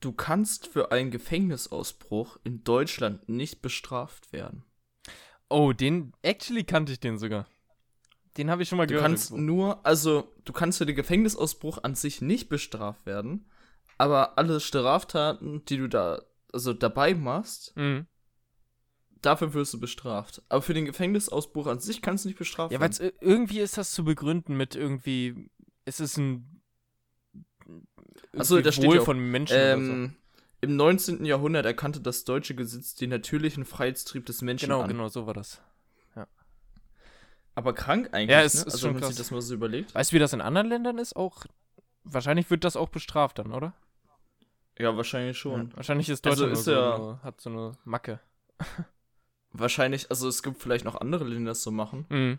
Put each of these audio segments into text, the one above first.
du kannst für einen Gefängnisausbruch in Deutschland nicht bestraft werden. Oh, den, actually kannte ich den sogar. Den habe ich schon mal Du gehört. kannst irgendwo. nur, also du kannst für den Gefängnisausbruch an sich nicht bestraft werden, aber alle Straftaten, die du da also dabei machst, Mhm. dafür wirst du bestraft. Aber für den Gefängnisausbruch an sich kannst du nicht bestraft Ja, weil werden. irgendwie ist das zu begründen mit irgendwie, es ist ein Ach so, irgendwie da steht Wohl ja auch, von Menschen oder so. Ähm, Im 19. Jahrhundert erkannte das deutsche Gesetz den natürlichen Freiheitstrieb des Menschen Genau, an. genau, so war das. Aber krank eigentlich, Ja, es ne? ist also schon wenn man sich das mal so überlegt. Weißt du, wie das in anderen Ländern ist? Auch, wahrscheinlich wird das auch bestraft dann, oder? Ja, wahrscheinlich schon. Ja. Wahrscheinlich ist Also Deutschland ist nur so, ja- nur, hat so eine Macke. Wahrscheinlich, also es gibt vielleicht noch andere Länder, die das so machen. Mhm.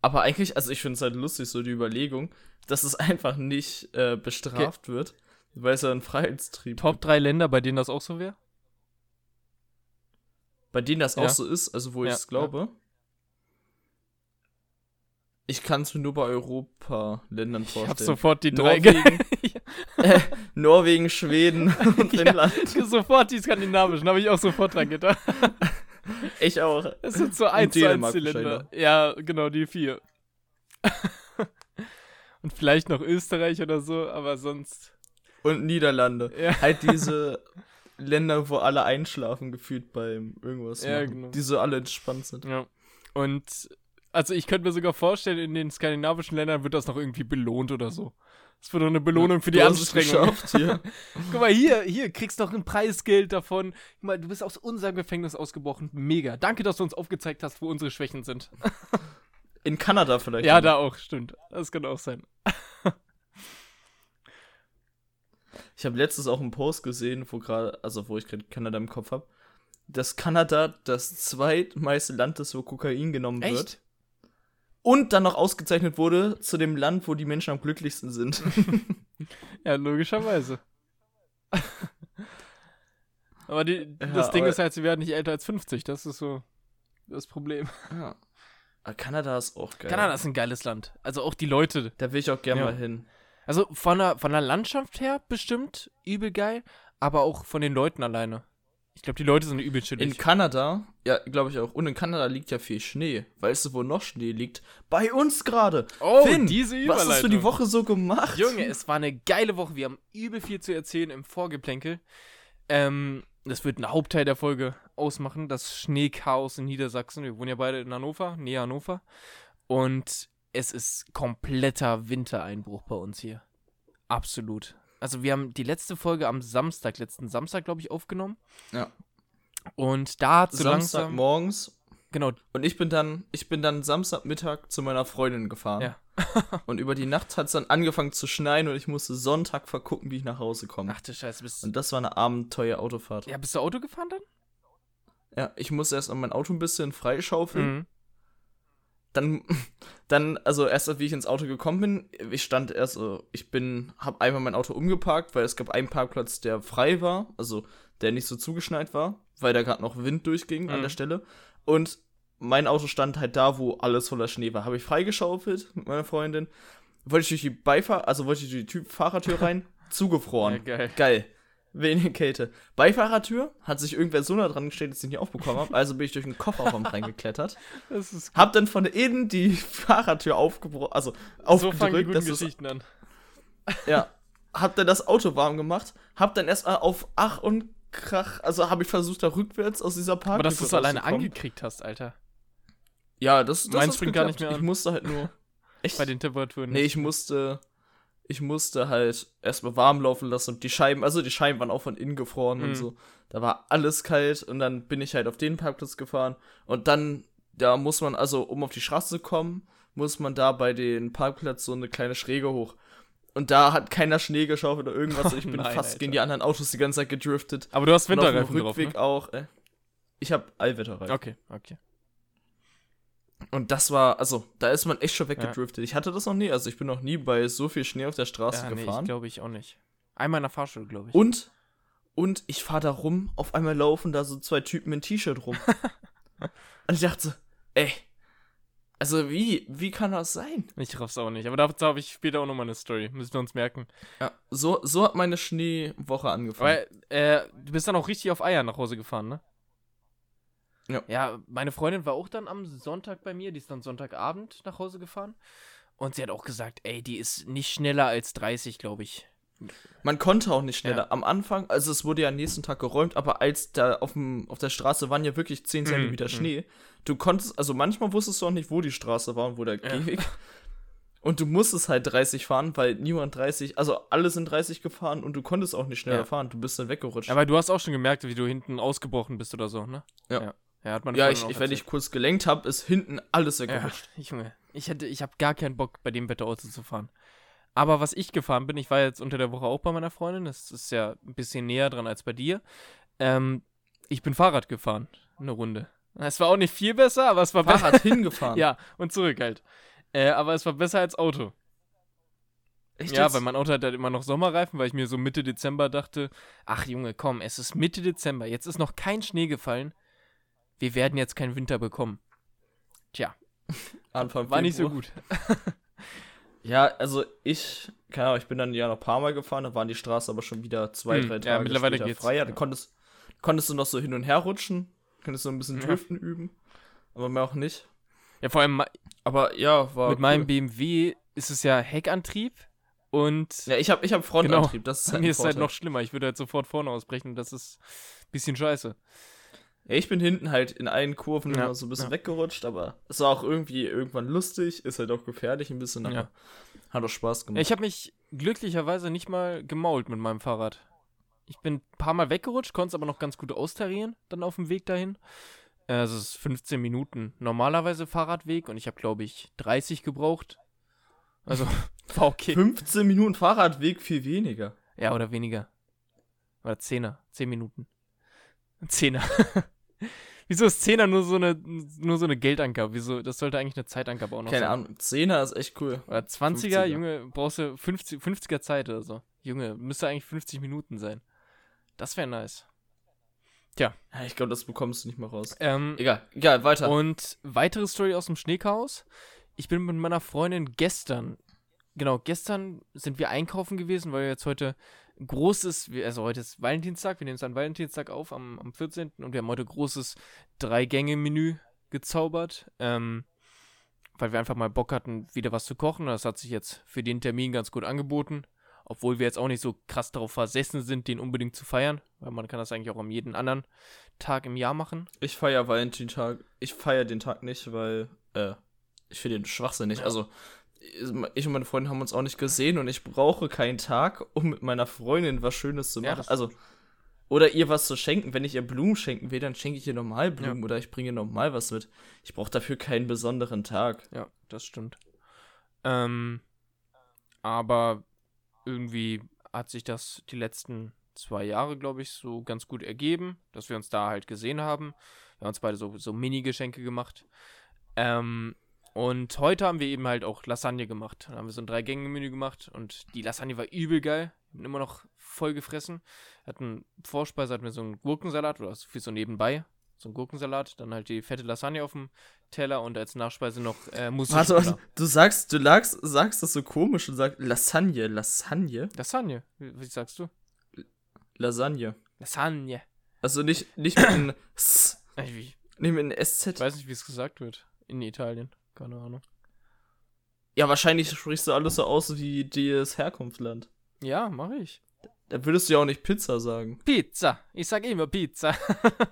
Aber eigentlich, also ich finde es halt lustig, so die Überlegung, dass es einfach nicht äh, bestraft wird, weil es ja ein Freiheitstrieb Top drei Länder, bei denen das auch so wäre? Bei denen das Ja. auch so ist, also wo Ja, ich es glaube. Ich kann es mir nur bei Europa-Ländern Ich hab vorstellen. sofort die drei Norwegen, ge- äh, Norwegen, Schweden und Ja. Finnland. sofort die skandinavischen, habe ich auch sofort dran gedacht. Ich auch. Es sind so eins zu wahrscheinlich Ja, genau, die vier. Und vielleicht noch Österreich oder so, aber sonst. Und Niederlande. Ja. Halt diese Länder, wo alle einschlafen, gefühlt beim irgendwas. Ja, machen, genau. Die so alle entspannt sind. Ja. Und also ich könnte mir sogar vorstellen, in den skandinavischen Ländern wird das noch irgendwie belohnt oder so. Das wird doch eine Belohnung für die Du Anstrengung. Guck mal, hier, hier, kriegst doch ein Preisgeld davon. Guck mal, du bist aus unserem Gefängnis ausgebrochen. Mega. Danke, dass du uns aufgezeigt hast, wo unsere Schwächen sind. In Kanada vielleicht. Ja, da auch, stimmt. Das kann auch sein. Ich habe letztens auch einen Post gesehen, wo gerade, also wo ich gerade Kanada im Kopf habe, dass Kanada das zweitmeiste Land ist, wo Kokain genommen wird. Und dann noch ausgezeichnet wurde zu dem Land, wo die Menschen am glücklichsten sind. Ja, logischerweise. aber die, Ja, das Ding ist halt, sie werden nicht älter als 50. Das ist so das Problem. ja. Aber Kanada ist auch geil. Kanada ist ein geiles Land. Also auch die Leute. Da will ich auch gerne Ja. mal hin. Also von der, von der Landschaft her bestimmt übel geil, aber auch von den Leuten alleine. Ich glaube, die Leute sind übel In chillig. Kanada, ja, glaube ich auch. Und in Kanada liegt ja viel Schnee. Weißt du, wo noch Schnee liegt? Bei uns gerade. Oh, Finn, diese Was Überleitung. hast du die Woche so gemacht? Junge, es war eine geile Woche. Wir haben übel viel zu erzählen im Vorgeplänkel. Ähm, das wird ein Hauptteil der Folge ausmachen. Das Schneechaos in Niedersachsen. Wir wohnen ja beide in Hannover, nähe Hannover. Und es ist kompletter Wintereinbruch bei uns hier. Absolut. Also wir haben die letzte Folge am Samstag, letzten Samstag, glaube ich, aufgenommen. Ja. Und da hat so Samstag langsam. morgens. Genau, Und ich bin dann, ich bin dann Samstagmittag zu meiner Freundin gefahren. Ja. und über die Nacht hat es dann angefangen zu schneien und ich musste Sonntag vergucken, wie ich nach Hause komme. ach du Scheiße, bist Und das war eine abenteuer Autofahrt. Ja, bist du Auto gefahren dann? Ja, ich musste erst an mein Auto ein bisschen freischaufeln. Mhm. Dann, dann, also erst wie ich ins Auto gekommen bin, ich stand erst, so, ich bin, hab einmal mein Auto umgeparkt, weil es gab einen Parkplatz, der frei war, also der nicht so zugeschneit war, weil da gerade noch Wind durchging an Mhm. der Stelle. Und mein Auto stand halt da, wo alles voller Schnee war. Habe ich freigeschaufelt mit meiner Freundin, wollte ich durch die Beifahr, also wollte ich durch die Tür, Fahrertür rein, zugefroren. Ja, geil. Geil. Wenig Kälte. Beifahrertür hat sich irgendwer so nah dran gestellt, dass ich nicht aufbekommen habe. Also bin ich durch den Kofferraum reingeklettert. Das ist Hab dann von innen die Fahrertür aufgebrochen, also so fangen die aufgedrückt, guten Geschichten an. ja, hab dann das Auto warm gemacht, hab dann erst mal auf Ach und Krach, also habe ich versucht da rückwärts aus dieser Park. Aber dass du es alleine angekriegt hast, Alter. Ja, das, das Meins springt gar nicht mehr an. Ich musste halt nur echt Bei den Temperaturen. Nee, ich musste ich musste halt erstmal warm laufen lassen und die Scheiben, also die Scheiben waren auch von innen gefroren Mhm. und so. Da war alles kalt und dann bin ich halt auf den Parkplatz gefahren und dann, da muss man, also um auf die Straße zu kommen, muss man da bei den Parkplatz so eine kleine Schräge hoch. Und da hat keiner Schnee geschaufelt oder irgendwas. Ich bin Nein, fast Alter. gegen die anderen Autos die ganze Zeit gedriftet. Aber du hast Und auf dem Winterreifen drauf, Rückweg ne? auch. Äh, ich habe Allwetterreifen. Okay, okay. Und das war, also, da ist man echt schon weggedriftet. Ich hatte das noch nie, also ich bin noch nie bei so viel Schnee auf der Straße Ja, nee, gefahren. ich glaube ich auch nicht. Einmal in der Fahrschule, glaube ich. Und, und ich fahre da rum, auf einmal laufen da so zwei Typen in T-Shirt rum. und ich dachte so, ey, Also wie? Wie kann das sein? Ich raff's auch nicht. Aber dazu habe ich später auch nochmal eine Story. Müssen wir uns merken. Ja, so, so hat meine Schneewoche angefangen. Weil, äh, du bist dann auch richtig auf Eier nach Hause gefahren, ne? Ja. Ja, meine Freundin war auch dann am Sonntag bei mir. Die ist dann Sonntagabend nach Hause gefahren. Und sie hat auch gesagt, ey, die ist nicht schneller als 30, glaube ich. Man konnte auch nicht schneller. Ja. Am Anfang, also es wurde ja am nächsten Tag geräumt, aber als da auf, dem, auf der Straße waren ja wirklich 10 Mhm, Zentimeter mhm. Schnee. Du konntest, also manchmal wusstest du auch nicht, wo die Straße war und wo der Ja. Gehweg. Und du musstest halt 30 fahren, weil niemand 30, also alle sind 30 gefahren und du konntest auch nicht schneller Ja. fahren. Du bist dann weggerutscht. Aber du hast auch schon gemerkt, wie du hinten ausgebrochen bist oder so, ne? Ja. Ja, ja hat meine ja, ich, ich, wenn ich kurz gelenkt habe, ist hinten alles Ja, weggerutscht. Junge, ich hätte, ich habe gar keinen Bock, bei dem Wetter Auto zu fahren. Aber was ich gefahren bin, ich war jetzt unter der Woche auch bei meiner Freundin, das ist ja ein bisschen näher dran als bei dir. Ähm, ich bin Fahrrad gefahren, eine Runde. Es war auch nicht viel besser, aber es war besser. Fahrrad hingefahren. Ja, und zurück halt. Äh, aber es war besser als Auto. Echt ja, jetzt? weil mein Auto hat halt immer noch Sommerreifen, weil ich mir so Mitte Dezember dachte, ach Junge, komm, es ist Mitte Dezember, jetzt ist noch kein Schnee gefallen. Wir werden jetzt keinen Winter bekommen. Tja, Anfang war nicht so gut. Ja, also ich, keine Ahnung, ich bin dann ja noch ein paar Mal gefahren, da waren die Straßen aber schon wieder zwei, Hm, drei ja, Tage mittlerweile später geht's. freier. Da Ja. konntest, konntest du noch so hin und her rutschen, konntest so ein bisschen Ja. Driften üben, aber mehr auch nicht. Ja, vor allem Aber ja, war mit cool. meinem BMW ist es ja Heckantrieb und Ja, ich habe ich hab Frontantrieb, das ist halt mir ist halt noch schlimmer. Ich würde halt sofort vorne ausbrechen. Das ist ein bisschen scheiße. Ja, ich bin hinten halt in allen Kurven Ja, immer so ein bisschen ja. weggerutscht, aber es war auch irgendwie irgendwann lustig, ist halt auch gefährlich ein bisschen, aber Ja. hat auch Spaß gemacht. ich habe mich glücklicherweise nicht mal gemault mit meinem Fahrrad. Ich bin ein paar Mal weggerutscht, konnte es aber noch ganz gut austarieren, dann auf dem Weg dahin. Also es ist 15 Minuten normalerweise Fahrradweg und ich habe, glaube ich, 30 gebraucht. Also war okay. 15 Minuten Fahrradweg, viel weniger. Ja, oder weniger. Oder Zehner. Zehn Minuten. Zehner. Wieso ist Zehner nur so eine, nur so eine Geldangabe? Wieso? Das sollte eigentlich eine Zeitangabe auch noch Keine sein. Ahnung, 10er ist echt cool. Oder 20er, 50er. Junge, brauchst du 50, 50er Zeit oder so. Junge, müsste eigentlich 50 Minuten sein. Das wäre nice. Ja, ich glaube, das bekommst du nicht mehr raus. Ähm, Egal, egal, weiter. und weitere Story aus dem Schneechaos. Ich bin mit meiner Freundin gestern, genau, gestern sind wir einkaufen gewesen, weil wir jetzt heute großes, also heute ist Valentinstag, wir nehmen es an Valentinstag auf, am, am 14. Und wir haben heute großes Drei-Gänge-Menü gezaubert, ähm, weil wir einfach mal Bock hatten, wieder was zu kochen. Das hat sich jetzt für den Termin ganz gut angeboten. Obwohl wir jetzt auch nicht so krass darauf versessen sind, den unbedingt zu feiern, weil man kann das eigentlich auch am jeden anderen Tag im Jahr machen. Ich feiere Valentinstag. Ich feiere den Tag nicht, weil äh, ich finde den schwachsinnig. Also, ich und meine Freundin haben uns auch nicht gesehen und ich brauche keinen Tag, um mit meiner Freundin was Schönes zu Ja, machen. das also, oder ihr was zu schenken. Wenn ich ihr Blumen schenken will, dann schenke ich ihr normal Blumen oder ich bringe ihr normal was mit. Ich brauche dafür keinen besonderen Tag. Ja, das stimmt. Ähm, aber irgendwie hat sich das die letzten zwei Jahre, glaube ich, so ganz gut ergeben, dass wir uns da halt gesehen haben. Wir haben uns beide so, so Mini-Geschenke gemacht. Ähm, und heute haben wir eben halt auch Lasagne gemacht. Dann haben wir so ein Drei-Gänge-Menü gemacht und die Lasagne war übel geil. Immer noch voll gefressen. Hatten Vorspeise, hatten wir so einen Gurkensalat oder so viel so nebenbei. So einen Gurkensalat, dann halt die fette Lasagne auf dem Teller und als Nachspeise noch äh, Mousse Warte, warte, du sagst, du lagst, sagst das so komisch und sagst Lasagne, Lasagne, Lasagne. Wie, wie sagst du? Lasagne. Lasagne. Also nicht, nicht mit einem S, wie- nicht mit einem Ich SZ. weiß nicht, wie es gesagt wird. In Italien. Keine Ahnung. Ja, wahrscheinlich sprichst du alles so aus wie das Herkunftsland. Ja, mache ich. Da würdest du ja auch nicht Pizza sagen. Pizza. Ich sag immer Pizza.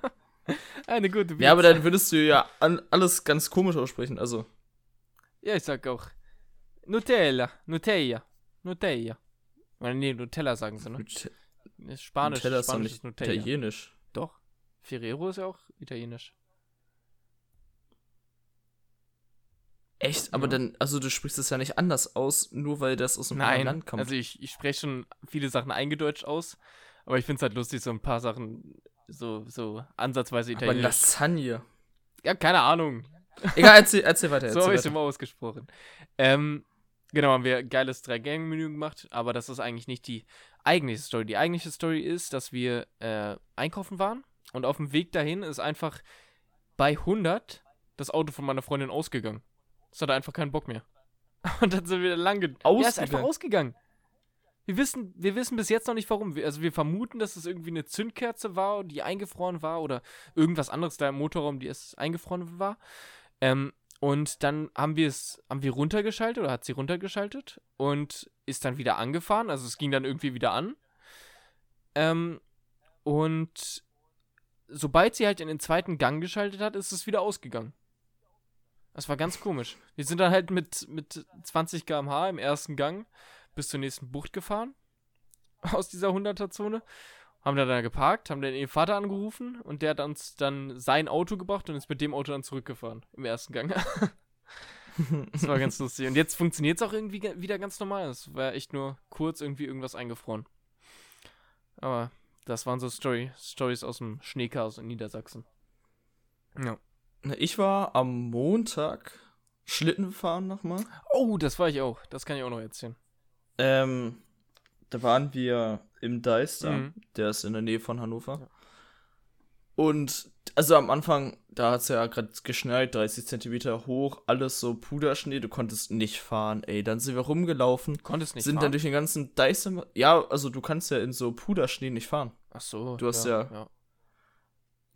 Eine gute Pizza. Ja, aber dann würdest du ja an, alles ganz komisch aussprechen. Also, Ja, ich sag auch. Nutella. Nutella. Nutella. Oder nee, Nutella sagen sie, ne? Nut- Ist Spanisch. Nutella ist Spanisch nicht ist Nutella. italienisch. Doch. Ferrero ist ja auch italienisch. Echt? Aber Ja. dann, also du sprichst es ja nicht anders aus, nur weil das aus einem anderen Nein, Land kommt. also ich, ich spreche schon viele Sachen eingedeutscht aus, aber ich finde es halt lustig, so ein paar Sachen so, so ansatzweise aber italienisch. Lasagne. ja, keine Ahnung. Egal, erzähl, erzähl weiter. so Erzähl habe ich es immer ausgesprochen. Ähm, genau, haben wir ein geiles Drei-Gang-Menü gemacht, aber das ist eigentlich nicht die eigentliche Story. Die eigentliche Story ist, dass wir äh, einkaufen waren und auf dem Weg dahin ist einfach bei 100 das Auto von meiner Freundin ausgegangen. Es hatte einfach keinen Bock mehr. Und dann sind wir lang ausgegangen. Ja, ist einfach ausgegangen. Wir wissen, wir wissen bis jetzt noch nicht warum. Also wir vermuten, dass es irgendwie eine Zündkerze war, die eingefroren war oder irgendwas anderes da im Motorraum, die es eingefroren war. Ähm, und dann haben wir es, haben wir runtergeschaltet oder hat sie runtergeschaltet und ist dann wieder angefahren. Also es ging dann irgendwie wieder an. Ähm, und sobald sie halt in den zweiten Gang geschaltet hat, ist es wieder ausgegangen. Das war ganz komisch. Wir sind dann halt mit, mit 20 km/h im ersten Gang bis zur nächsten Bucht gefahren. Aus dieser 100er-Zone. Haben da dann geparkt, haben dann ihren Vater angerufen und der hat uns dann sein Auto gebracht und ist mit dem Auto dann zurückgefahren. Im ersten Gang. das war ganz lustig. Und jetzt funktioniert es auch irgendwie wieder ganz normal. Es war echt nur kurz irgendwie irgendwas eingefroren. Aber das waren so Story, Stories aus dem Schneechaos in Niedersachsen. Ja. Ich war am Montag Schlitten fahren nochmal. Oh, das war ich auch. Das kann ich auch noch erzählen. Ähm, da waren wir im Deister, mhm. der ist in der Nähe von Hannover. Ja. Und also am Anfang, da hat es ja gerade geschneit, 30 Zentimeter hoch, alles so Puderschnee, du konntest nicht fahren, ey. Dann sind wir rumgelaufen. Konntest nicht Sind fahren? dann durch den ganzen Deister. Ja, also du kannst ja in so Puderschnee nicht fahren. Ach so. Du hast ja. ja, ja.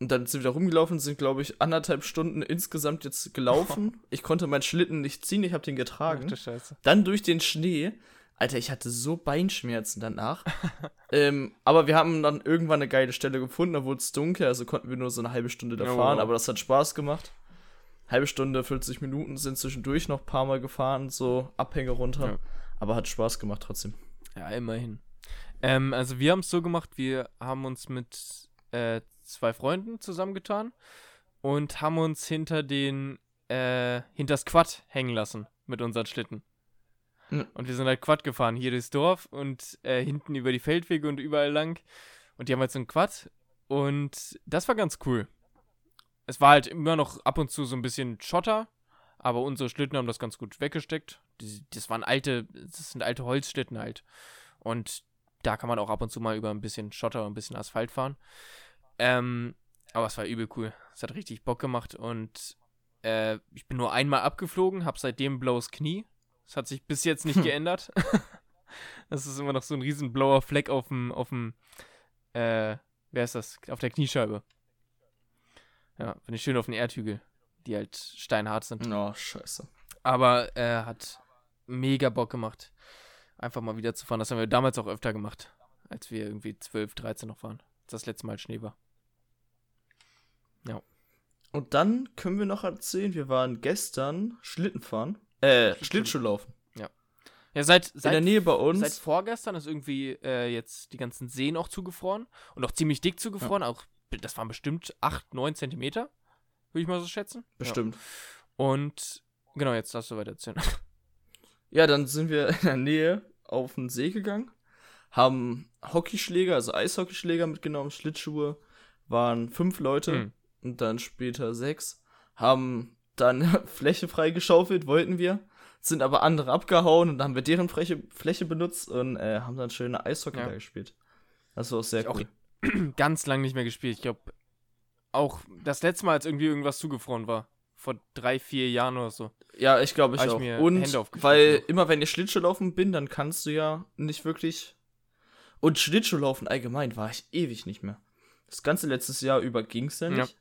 Und dann sind wir da rumgelaufen, sind, glaube ich, anderthalb Stunden insgesamt jetzt gelaufen. ich konnte meinen Schlitten nicht ziehen, ich habe den getragen. Ach, du Scheiße. Dann durch den Schnee Alter, ich hatte so Beinschmerzen danach. ähm, aber wir haben dann irgendwann eine geile Stelle gefunden, da wurde es dunkel, also konnten wir nur so eine halbe Stunde da oh, fahren, aber das hat Spaß gemacht. Halbe Stunde, 40 Minuten sind zwischendurch noch ein paar Mal gefahren, so Abhänge runter. Ja. Aber hat Spaß gemacht trotzdem. Ja, immerhin. Ähm, also wir haben es so gemacht, wir haben uns mit äh, zwei Freunden zusammengetan und haben uns hinter den, äh, hinters Quad hängen lassen mit unseren Schlitten. Und wir sind halt Quad gefahren, hier durchs Dorf und äh, hinten über die Feldwege und überall lang. Und die haben halt so ein Quad. Und das war ganz cool. Es war halt immer noch ab und zu so ein bisschen Schotter, aber unsere Schlitten haben das ganz gut weggesteckt. Das waren alte, das sind alte Holzschlitten halt. Und da kann man auch ab und zu mal über ein bisschen Schotter und ein bisschen Asphalt fahren. Ähm, aber es war übel cool. Es hat richtig Bock gemacht und äh, ich bin nur einmal abgeflogen, hab seitdem blaues Knie. Das hat sich bis jetzt nicht geändert. das ist immer noch so ein riesen blauer Fleck auf dem, auf dem, äh, wer ist das? Auf der Kniescheibe. Ja, finde ich schön auf den Erdhügel, die halt steinhart sind. Oh, scheiße. Aber er äh, hat mega Bock gemacht, einfach mal wieder zu fahren. Das haben wir damals auch öfter gemacht, als wir irgendwie 12, 13 noch waren. Als das letzte Mal Schnee war. Und dann können wir noch erzählen, wir waren gestern Schlitten fahren. Äh, Schlittschuhlaufen. Ja. Ja, seit, seit, in der Nähe bei uns. Seit vorgestern ist irgendwie äh, jetzt die ganzen Seen auch zugefroren und auch ziemlich dick zugefroren. Ja. Auch, das waren bestimmt 8, 9 Zentimeter, würde ich mal so schätzen. Bestimmt. Ja. Und genau, jetzt darfst du weiter erzählen. Ja, dann sind wir in der Nähe auf den See gegangen, haben Hockeyschläger, also Eishockeyschläger mitgenommen, Schlittschuhe, waren fünf Leute mhm. Und dann später sechs, haben dann Fläche freigeschaufelt, wollten wir. Sind aber andere abgehauen und dann haben wir deren Fläche, Fläche benutzt und äh, haben dann schöne Eishockey ja. da gespielt. Das war auch sehr ich cool. Auch ganz lang nicht mehr gespielt. Ich glaube, auch das letzte Mal, als irgendwie irgendwas zugefroren war. Vor drei, vier Jahren oder so. Ja, ich glaube ich auch. Ich und weil immer wenn ich Schlittschuh laufen bin, dann kannst du ja nicht wirklich. Und Schlittschuhlaufen allgemein war ich ewig nicht mehr. Das ganze letztes Jahr über ging es ja nicht. Ja.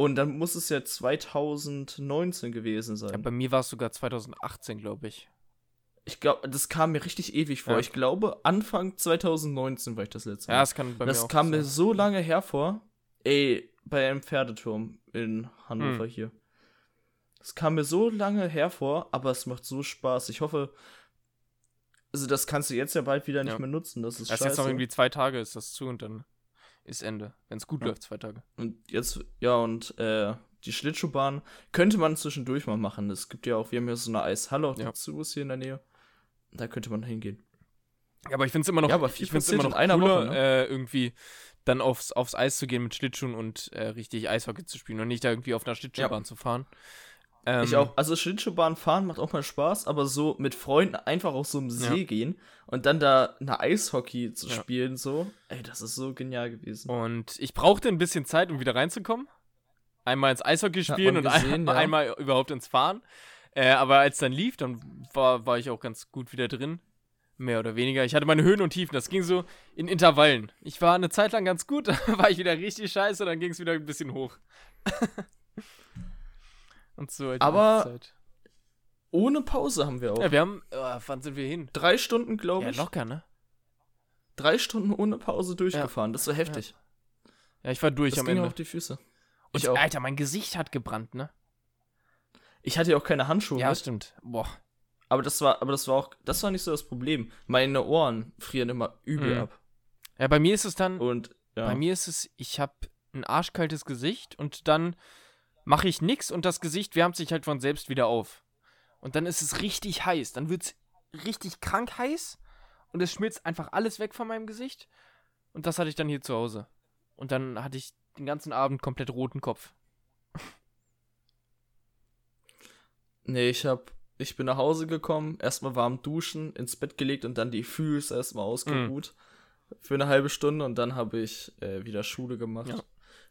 Und dann muss es ja 2019 gewesen sein. Ja, bei mir war es sogar 2018, glaube ich. Ich glaube, das kam mir richtig ewig vor. Ja. Ich glaube, Anfang 2019 war ich das letzte Mal. Ja, das kann bei das mir auch kam sein. mir so lange hervor. Ey, bei einem Pferdeturm in Hannover hm. hier. Das kam mir so lange hervor, aber es macht so Spaß. Ich hoffe, also das kannst du jetzt ja bald wieder nicht ja. mehr nutzen. Das ist Erst scheiße. jetzt noch irgendwie zwei Tage ist das zu und dann ist Ende. Wenn es gut ja. läuft, zwei Tage. Und jetzt, ja, und äh, die Schlittschuhbahn könnte man zwischendurch mal machen. Es gibt ja auch, wir haben ja so eine Eishalle auch ja. dazu, ist hier in der Nähe. Da könnte man hingehen. Ja, aber ich finde es immer noch, ja, aber ich find's immer noch einer cooler, Woche, ne? äh, irgendwie dann aufs, aufs Eis zu gehen mit Schlittschuhen und äh, richtig Eishockey zu spielen und nicht da irgendwie auf einer Schlittschuhbahn ja. zu fahren. Ähm, ich auch. Also Schlittschuhbahn fahren macht auch mal Spaß, aber so mit Freunden einfach auf so einem See ja. gehen und dann da eine Eishockey zu ja. spielen, so, ey, das ist so genial gewesen. Und ich brauchte ein bisschen Zeit, um wieder reinzukommen. Einmal ins Eishockey spielen und gesehen, ein, ja. einmal überhaupt ins Fahren. Äh, aber als dann lief, dann war, war ich auch ganz gut wieder drin. Mehr oder weniger. Ich hatte meine Höhen und Tiefen. Das ging so in Intervallen. Ich war eine Zeit lang ganz gut, dann war ich wieder richtig scheiße, dann ging es wieder ein bisschen hoch. und so. Halt aber ohne Pause haben wir auch. Ja, wir haben. Oh, wann sind wir hin? Drei Stunden, glaube ich. Ja, locker, ne? Drei Stunden ohne Pause durchgefahren. Ja. Das war heftig. Ja. ja, ich war durch das am ging Ende. auf die Füße. Und ich auch. Alter, mein Gesicht hat gebrannt, ne? Ich hatte ja auch keine Handschuhe. Ja, mit. stimmt. Boah. Aber das war, aber das war auch, das war nicht so das Problem. Meine Ohren frieren immer übel mhm. ab. Ja, bei mir ist es dann. Und ja. bei mir ist es, ich habe ein arschkaltes Gesicht und dann mache ich nichts und das Gesicht wärmt sich halt von selbst wieder auf. Und dann ist es richtig heiß. Dann wird es richtig krank heiß und es schmilzt einfach alles weg von meinem Gesicht. Und das hatte ich dann hier zu Hause. Und dann hatte ich den ganzen Abend komplett roten Kopf. Nee, ich hab. Ich bin nach Hause gekommen, erstmal warm duschen, ins Bett gelegt und dann die Füße erstmal ausgeruht. Mm. Für eine halbe Stunde und dann habe ich äh, wieder Schule gemacht. Ja.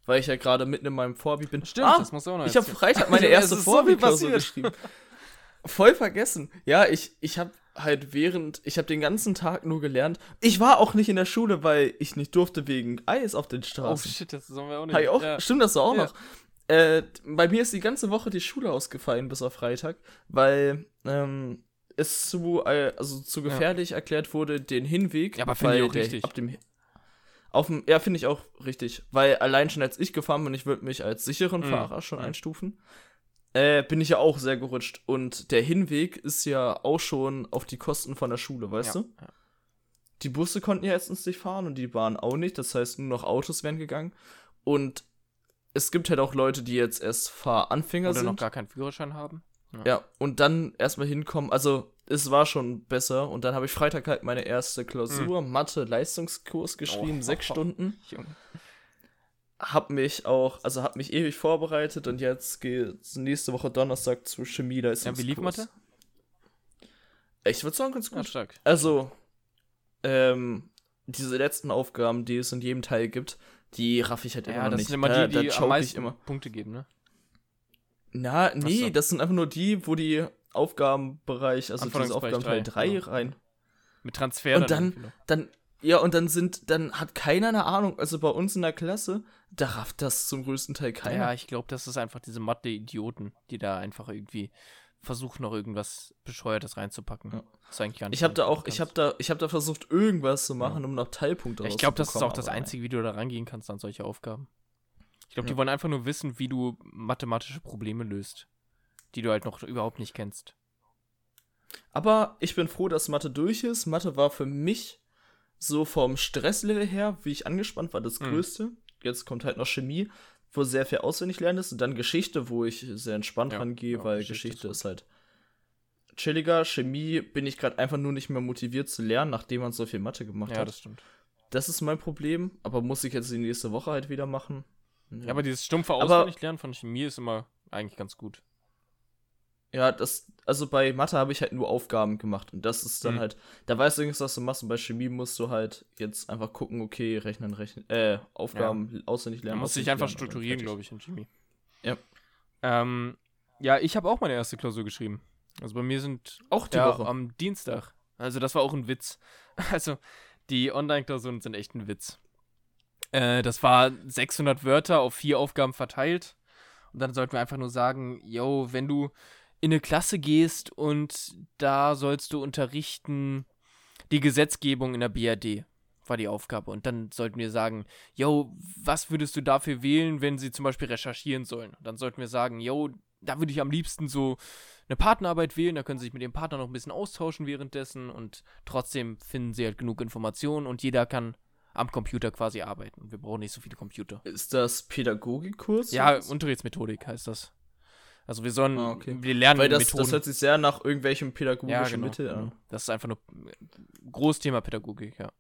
Weil ich ja gerade mitten in meinem Vorbi bin. Stimmt, ah, das muss auch noch Ich habe Freitag meine erste Vorbi-Klausur so geschrieben. Voll vergessen. Ja, ich, ich habe halt während, ich habe den ganzen Tag nur gelernt. Ich war auch nicht in der Schule, weil ich nicht durfte wegen Eis auf den Straßen. Oh shit, das sollen wir auch nicht. Auch, ja. Stimmt das auch ja. noch? Äh, bei mir ist die ganze Woche die Schule ausgefallen bis auf Freitag, weil ähm, es zu, äh, also zu gefährlich ja. erklärt wurde, den Hinweg. Ja, aber finde ich auch richtig. Ab dem, auf dem, ja, finde ich auch richtig. Weil allein schon als ich gefahren bin, ich würde mich als sicheren mhm. Fahrer schon mhm. einstufen, äh, bin ich ja auch sehr gerutscht. Und der Hinweg ist ja auch schon auf die Kosten von der Schule, weißt ja. du? Die Busse konnten ja erstens nicht fahren und die Bahn auch nicht. Das heißt, nur noch Autos wären gegangen. Und es gibt halt auch Leute, die jetzt erst Fahranfänger Oder sind. noch gar keinen Führerschein haben. Ja. ja, und dann erstmal hinkommen. Also, es war schon besser. Und dann habe ich Freitag halt meine erste Klausur, mhm. Mathe-Leistungskurs geschrieben, oh, sechs oh, Stunden. Junge. Hab mich auch, also hab mich ewig vorbereitet und jetzt geht's nächste Woche Donnerstag zu Chemie. Da ist ja, wie lief Mathe? Ich würde sagen, ganz gut. Ja. Also, ähm, diese letzten Aufgaben, die es in jedem Teil gibt, die raff ich halt immer ja, noch nicht. Das sind immer die, die am meisten immer. Punkte geben, ne? Na, nee, so. das sind einfach nur die, wo die Aufgabenbereich, also dieses Aufgabenteil 3 ja. rein. Mit Transfer. Und dann, dann, dann, ja, und dann sind, dann hat keiner eine Ahnung, also bei uns in der Klasse, da rafft das zum größten Teil keiner. Ja, ich glaube, das ist einfach diese Mathe-Idioten, die da einfach irgendwie versuchen, noch irgendwas Bescheuertes reinzupacken. Ja. Das ist eigentlich gar nicht. Ich habe da auch, ich habe da, ich habe da versucht, irgendwas zu machen, ja. um noch Teilpunkte ja, Ich glaube, das ist auch das einzige, wie du da rangehen kannst an solche Aufgaben. Ich glaube, die wollen einfach nur wissen, wie du mathematische Probleme löst, die du halt noch überhaupt nicht kennst. Aber ich bin froh, dass Mathe durch ist. Mathe war für mich so vom Stresslevel her, wie ich angespannt war, das mhm. Größte. Jetzt kommt halt noch Chemie, wo sehr viel auswendig lernen ist. Und dann Geschichte, wo ich sehr entspannt ja, rangehe, ja, weil Geschichte, Geschichte ist, ist halt chilliger. Chemie bin ich gerade einfach nur nicht mehr motiviert zu lernen, nachdem man so viel Mathe gemacht ja, hat. Ja, das stimmt. Das ist mein Problem, aber muss ich jetzt die nächste Woche halt wieder machen. Ja, ja aber dieses stumpfe auswendig lernen von Chemie ist immer eigentlich ganz gut. Ja, das, also bei Mathe habe ich halt nur Aufgaben gemacht und das ist dann mhm. halt, da weißt du übrigens, was du machst und bei Chemie musst du halt jetzt einfach gucken, okay, rechnen, rechnen, äh, Aufgaben ja. auswendig lernen. Man muss sich einfach strukturieren, glaube ich, in Chemie. Ja. Ähm, ja, ich habe auch meine erste Klausur geschrieben. Also bei mir sind auch die ja, Woche am Dienstag. Also das war auch ein Witz. Also die Online-Klausuren sind echt ein Witz. Äh, das war 600 Wörter auf vier Aufgaben verteilt. Und dann sollten wir einfach nur sagen, yo, wenn du in eine Klasse gehst und da sollst du unterrichten die Gesetzgebung in der BRD war die Aufgabe. Und dann sollten wir sagen, yo, was würdest du dafür wählen, wenn sie zum Beispiel recherchieren sollen? Und dann sollten wir sagen, yo, da würde ich am liebsten so eine Partnerarbeit wählen, da können sie sich mit dem Partner noch ein bisschen austauschen währenddessen und trotzdem finden sie halt genug Informationen und jeder kann am Computer quasi arbeiten. Wir brauchen nicht so viele Computer. Ist das Pädagogikkurs? Ja, Unterrichtsmethodik heißt das. Also wir sollen, ah, okay. wir lernen Weil das, Methoden. das hört sich sehr nach irgendwelchen pädagogischen ja, genau, Mitteln an. Das ist einfach nur Großthema Pädagogik, ja.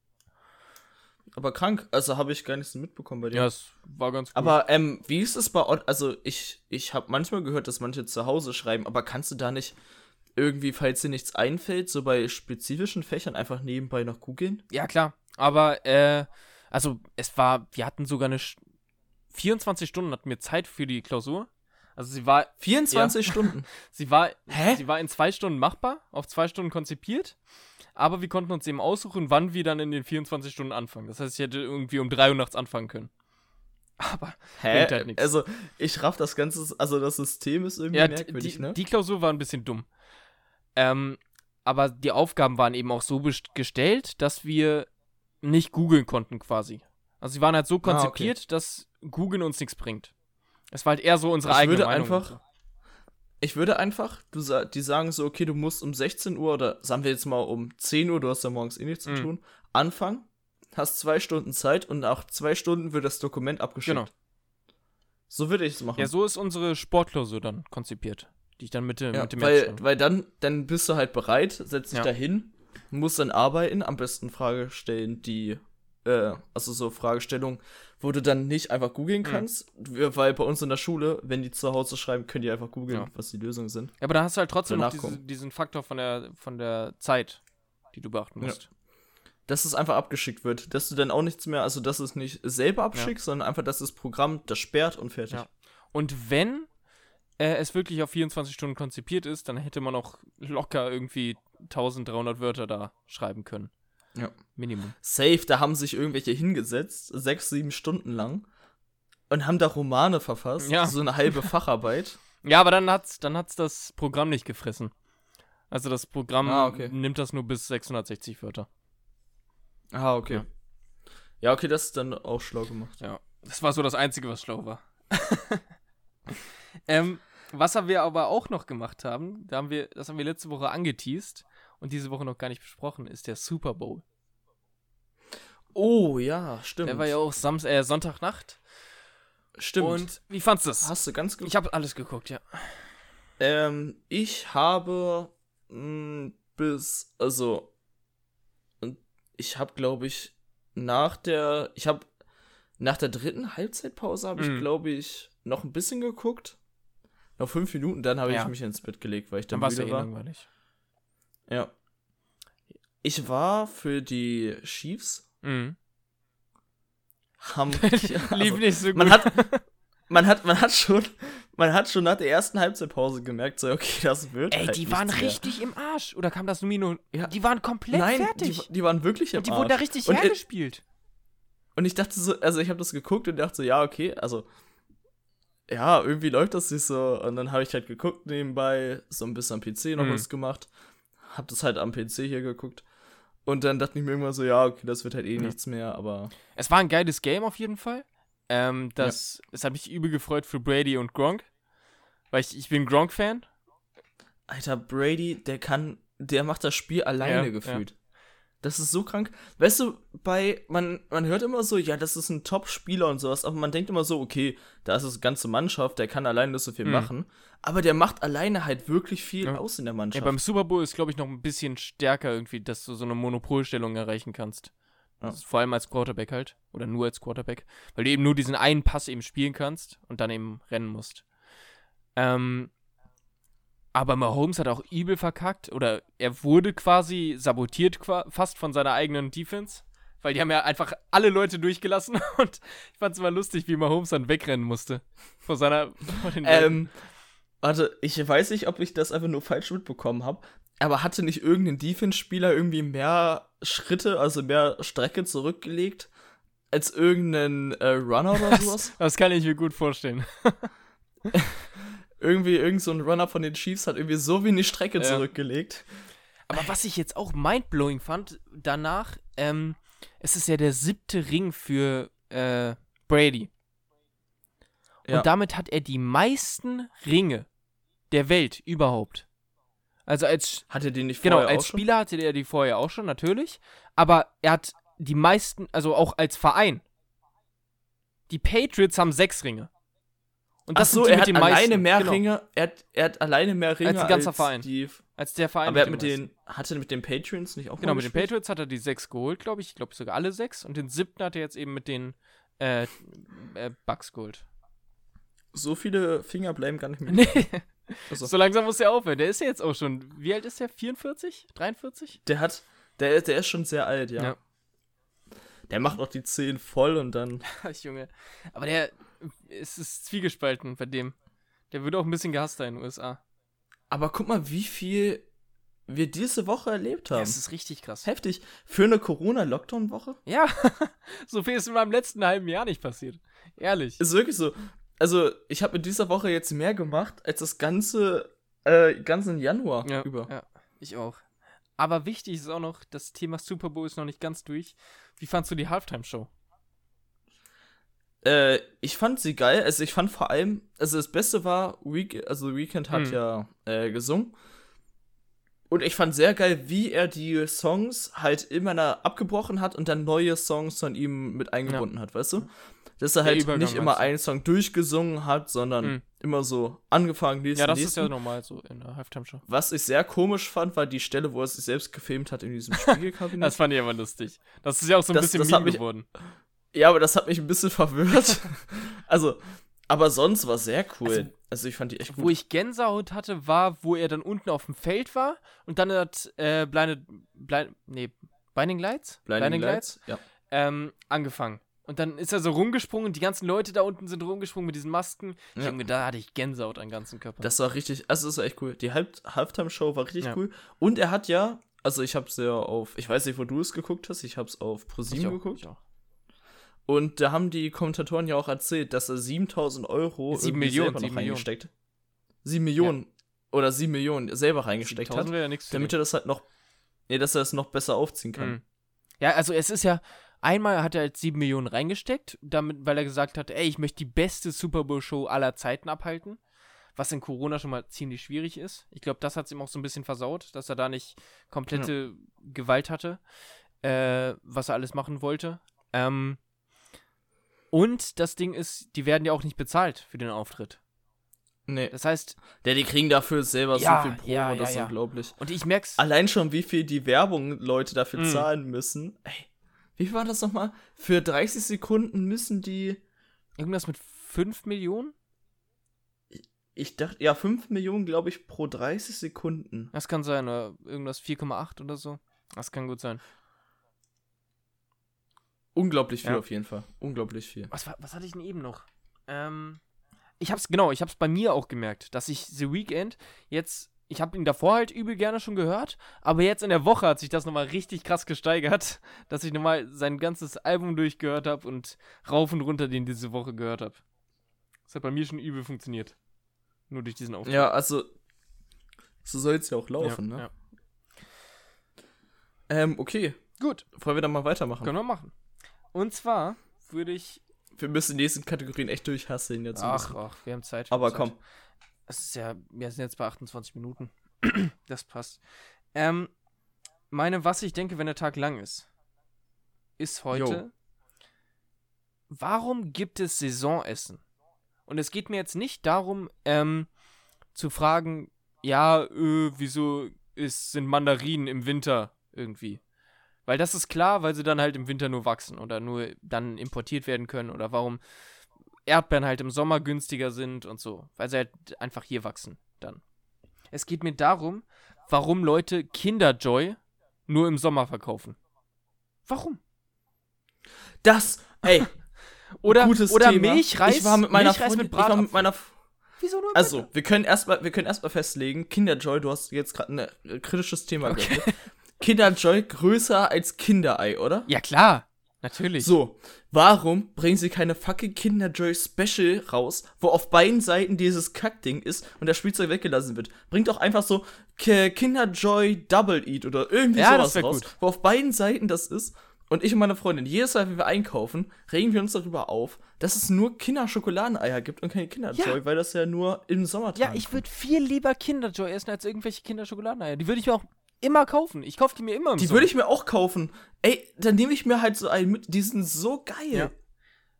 Aber krank, also habe ich gar nichts mitbekommen bei dir. Ja, es war ganz gut. Aber ähm, wie ist es bei Also ich, ich habe manchmal gehört, dass manche zu Hause schreiben, aber kannst du da nicht irgendwie, falls dir nichts einfällt, so bei spezifischen Fächern einfach nebenbei noch googeln? Ja, klar. Aber, äh, also es war, wir hatten sogar eine 24 Stunden hatten wir Zeit für die Klausur. Also sie war 24 ja, Stunden. sie war Hä? sie war in zwei Stunden machbar, auf zwei Stunden konzipiert. Aber wir konnten uns eben aussuchen, wann wir dann in den 24 Stunden anfangen. Das heißt, ich hätte irgendwie um 3 Uhr nachts anfangen können. Aber Hä? Halt also, ich raff das Ganze, also das System ist irgendwie ja, merkwürdig, die, ne? Die Klausur war ein bisschen dumm. Ähm, aber die Aufgaben waren eben auch so gestellt, dass wir nicht googeln konnten quasi. Also sie waren halt so konzipiert, ah, okay. dass googeln uns nichts bringt. Es war halt eher so unsere ich eigene würde Meinung. Einfach, ich würde einfach, du, die sagen so, okay, du musst um 16 Uhr oder sagen wir jetzt mal um 10 Uhr, du hast ja morgens eh nichts zu mhm. tun, anfangen hast zwei Stunden Zeit und nach zwei Stunden wird das Dokument abgeschickt. Genau. So würde ich es machen. Ja, so ist unsere Sportklausur dann konzipiert, die ich dann mit, ja, mit dem weil, weil dann, dann bist du halt bereit, setzt dich ja. dahin, musst dann arbeiten, am besten Frage stellen, die, äh, also so Fragestellungen, wo du dann nicht einfach googeln mhm. kannst, mhm. weil bei uns in der Schule, wenn die zu Hause schreiben, können die einfach googeln, ja. was die Lösungen sind. Ja, aber da hast du halt trotzdem noch diese, diesen Faktor von der, von der Zeit, die du beachten musst. Ja dass es einfach abgeschickt wird. Dass du dann auch nichts mehr, also dass es nicht selber abschickst, ja. sondern einfach, dass das Programm das sperrt und fertig. Und wenn äh, es wirklich auf 24 Stunden konzipiert ist, dann hätte man auch locker irgendwie 1300 Wörter da schreiben können. Ja. Minimum. Safe, da haben sich irgendwelche hingesetzt, sechs, sieben Stunden lang und haben da Romane verfasst. Ja. So eine halbe Facharbeit. Ja, aber dann hat's, dann hat's das Programm nicht gefressen. Also das Programm ah, okay. nimmt das nur bis 660 Wörter. Ah, okay. Ja. ja, okay, das ist dann auch schlau gemacht. Ja, das war so das Einzige, was schlau war. ähm, was wir aber auch noch gemacht haben, da haben wir, das haben wir letzte Woche angeteased und diese Woche noch gar nicht besprochen, ist der Super Bowl. Oh, ja, stimmt. Der war ja auch Sams äh, Sonntagnacht. Stimmt. Und wie fandst du das? Hast du ganz gut. Ich habe alles geguckt, ja. Ähm, ich habe mh, mm, bis, also ich habe, glaube ich, nach der, ich habe nach der dritten Halbzeitpause habe ich, mhm. glaube ich, noch ein bisschen geguckt. Noch fünf Minuten, dann habe ja. ich mich ins Bett gelegt, weil ich dann, dann müde eh war. Langweilig. Ja. Ich war für die Chiefs. Mhm. Haben, also, Lief nicht so gut. Man hat, man hat, man hat schon, man hat schon nach der ersten Halbzeitpause gemerkt, so, okay, das wird. Ey, halt die waren mehr. richtig im Arsch. Oder kam das nur nur. Ja. Die waren komplett Nein, fertig. Die, die waren wirklich im und die Arsch. wurden da richtig und hergespielt. und ich dachte so, also ich habe das geguckt und dachte so, ja, okay, also. Ja, irgendwie läuft das nicht so. Und dann habe ich halt geguckt nebenbei, so ein bisschen am PC noch mhm. was gemacht. Hab das halt am PC hier geguckt. Und dann dachte ich mir irgendwann so, ja, okay, das wird halt eh ja. nichts mehr, aber. Es war ein geiles Game auf jeden Fall. Ähm, das, ja. das hat mich übel gefreut für Brady und Gronk. Weil ich, ich bin Gronk-Fan. Alter, Brady, der kann, der macht das Spiel alleine ja, gefühlt. Das ist so krank. Weißt du, bei, man, man hört immer so, ja, das ist ein Top-Spieler und sowas, aber man denkt immer so, okay, da ist das ganze Mannschaft, der kann alleine nicht so viel mhm. machen. Aber der macht alleine halt wirklich viel ja. aus in der Mannschaft. Ja, beim Super Bowl ist, glaube ich, noch ein bisschen stärker irgendwie, dass du so eine Monopolstellung erreichen kannst. Ja. vor allem als Quarterback halt. Oder nur als Quarterback. Weil du eben nur diesen einen Pass eben spielen kannst und dann eben rennen musst. Ähm, aber Mahomes hat auch übel verkackt. Oder er wurde quasi sabotiert fast von seiner eigenen Defense. Weil die haben ja einfach alle Leute durchgelassen. Und ich fand es immer lustig, wie Mahomes dann wegrennen musste. Vor seiner. Vor ähm, warte, ich weiß nicht, ob ich das einfach nur falsch mitbekommen habe. Aber hatte nicht irgendein Defense-Spieler irgendwie mehr Schritte, also mehr Strecke zurückgelegt als irgendein äh, Runner oder sowas? Das, das kann ich mir gut vorstellen. irgendwie irgend so ein Runner von den Chiefs hat irgendwie so wenig Strecke ja. zurückgelegt. Aber was ich jetzt auch mindblowing fand, danach, ähm, es ist ja der siebte Ring für äh, Brady. Und ja. damit hat er die meisten Ringe der Welt überhaupt. Also als hatte die nicht genau, vorher Genau, als Spieler schon? hatte er die vorher auch schon natürlich, aber er hat die meisten, also auch als Verein. Die Patriots haben sechs Ringe. Und das Ach so, er hat alleine meisten. mehr genau. Ringe, er hat, er hat alleine mehr Ringe als, ein ganzer als Verein. Die, als der Verein. Aber er hat mit den, hatte mit den Patriots nicht auch Genau, mit den Patriots hat er die sechs geholt, glaube ich. Ich glaube sogar alle sechs. Und den siebten hat er jetzt eben mit den äh, äh, Bucks geholt. So viele Finger bleiben gar nicht mehr. Nee. Also. So langsam muss er aufhören. Der ist ja jetzt auch schon. Wie alt ist der? 44? 43? Der hat. Der, der ist schon sehr alt, ja. ja. Der macht auch die 10 voll und dann. Junge. Aber der. Es ist zwiegespalten bei dem. Der wird auch ein bisschen gehasst in den USA. Aber guck mal, wie viel wir diese Woche erlebt haben. Das ist richtig krass. Heftig. Für eine Corona-Lockdown-Woche? Ja, so viel ist in meinem letzten halben Jahr nicht passiert. Ehrlich. Ist wirklich so. Also, ich habe in dieser Woche jetzt mehr gemacht als das ganze, äh, ganzen Januar ja, über. Ja, ich auch. Aber wichtig ist auch noch, das Thema Super Bowl ist noch nicht ganz durch. Wie fandst du die Halftime-Show? Äh, ich fand sie geil. Also ich fand vor allem, also das Beste war, Week also Weekend hat hm. ja äh, gesungen. Und ich fand sehr geil, wie er die Songs halt immer abgebrochen hat und dann neue Songs von ihm mit eingebunden ja. hat, weißt du? Dass er halt nicht immer einen Song durchgesungen hat, sondern mhm. immer so angefangen, nächsten, Ja, das nächsten. ist ja normal so in der Halftime-Show. Was ich sehr komisch fand, war die Stelle, wo er sich selbst gefilmt hat in diesem Spiegelkabinett. das fand ich aber lustig. Das ist ja auch so ein das, bisschen das Meme geworden. Ja, aber das hat mich ein bisschen verwirrt. also, aber sonst war sehr cool. Also, also, ich fand die echt gut. Wo ich Gänsehaut hatte, war, wo er dann unten auf dem Feld war und dann hat äh, Blinded, Blind, nee, Binding Lights? Blinding, Blinding Lights, Lights, ja. Ähm, angefangen. Und dann ist er so rumgesprungen die ganzen Leute da unten sind rumgesprungen mit diesen Masken. Ich ja. habe gedacht, da hatte ich Gänsehaut am ganzen Körper. Das war richtig, also das war echt cool. Die Halb Halftime-Show war richtig ja. cool. Und er hat ja, also ich habe es ja auf, ich weiß nicht, wo du es geguckt hast, ich habe es auf ProSieben geguckt. Ich auch. Und da haben die Kommentatoren ja auch erzählt, dass er 7000 Euro 7 Millionen noch 7 reingesteckt hat. 7 Millionen ja. oder 7 Millionen selber reingesteckt hat. Ja damit er das halt noch, nee, dass er das noch besser aufziehen kann. Mhm. Ja, also es ist ja, einmal hat er halt 7 Millionen reingesteckt, damit, weil er gesagt hat, ey, ich möchte die beste Super Bowl Show aller Zeiten abhalten. Was in Corona schon mal ziemlich schwierig ist. Ich glaube, das hat es ihm auch so ein bisschen versaut, dass er da nicht komplette ja. Gewalt hatte, äh, was er alles machen wollte. Ähm, und das Ding ist, die werden ja auch nicht bezahlt für den Auftritt. Nee. Das heißt. Ja, die kriegen dafür selber ja, so viel Pro, ja, das ja, ist unglaublich. Und ich merk's. Allein schon, wie viel die Werbung Leute dafür mm. zahlen müssen. Ey, wie war das nochmal? Für 30 Sekunden müssen die. Irgendwas mit 5 Millionen? Ich dachte, ja, 5 Millionen, glaube ich, pro 30 Sekunden. Das kann sein, oder irgendwas 4,8 oder so. Das kann gut sein. Unglaublich viel ja. auf jeden Fall. Unglaublich viel. Was, was hatte ich denn eben noch? Ähm, ich hab's, genau, ich hab's bei mir auch gemerkt, dass ich The Weekend jetzt, ich habe ihn davor halt übel gerne schon gehört, aber jetzt in der Woche hat sich das nochmal richtig krass gesteigert, dass ich nochmal sein ganzes Album durchgehört habe und rauf und runter den diese Woche gehört habe. Das hat bei mir schon übel funktioniert. Nur durch diesen Auftritt. Ja, also, so soll es ja auch laufen, ja, ne? Ja. Ähm, okay. Gut. Wollen wir dann mal weitermachen? Können wir machen. Und zwar würde ich. Wir müssen die nächsten Kategorien echt durchhasseln jetzt. Ach, ach, wir haben Zeit. Aber Zeit. komm. Es ist ja, wir sind jetzt bei 28 Minuten. das passt. Ähm, meine, was ich denke, wenn der Tag lang ist, ist heute. Jo. Warum gibt es Saisonessen? Und es geht mir jetzt nicht darum, ähm, zu fragen, ja, äh, wieso ist, sind Mandarinen im Winter irgendwie? Weil das ist klar, weil sie dann halt im Winter nur wachsen oder nur dann importiert werden können oder warum Erdbeeren halt im Sommer günstiger sind und so, weil sie halt einfach hier wachsen dann. Es geht mir darum, warum Leute Kinderjoy nur im Sommer verkaufen. Warum? Das, ey, oder Gutes oder Thema. Milchreis, ich war mit meiner Milchreis Freundin, mit ich war mit meiner Wieso nur Also, wir können erstmal wir können erstmal festlegen, Kinderjoy, du hast jetzt gerade ein äh, kritisches Thema okay. Gehabt. Kinderjoy größer als Kinderei, oder? Ja, klar. Natürlich. So, warum bringen sie keine fucking Kinderjoy Special raus, wo auf beiden Seiten dieses Kackding ist und das Spielzeug weggelassen wird? Bringt doch einfach so Kinderjoy Double Eat oder irgendwie ja, sowas raus, gut. wo auf beiden Seiten das ist. Und ich und meine Freundin, jedes Mal, wenn wir einkaufen, regen wir uns darüber auf, dass es nur Kinderschokoladeneier gibt und keine Kinderjoy, ja. weil das ja nur im Sommer Ja, ich würde viel lieber Kinderjoy essen als irgendwelche Kinderschokoladeneier. Die würde ich mir auch immer kaufen. Ich kaufe die mir immer im Die würde ich mir auch kaufen. Ey, dann nehme ich mir halt so einen mit. Die sind so geil. Ja.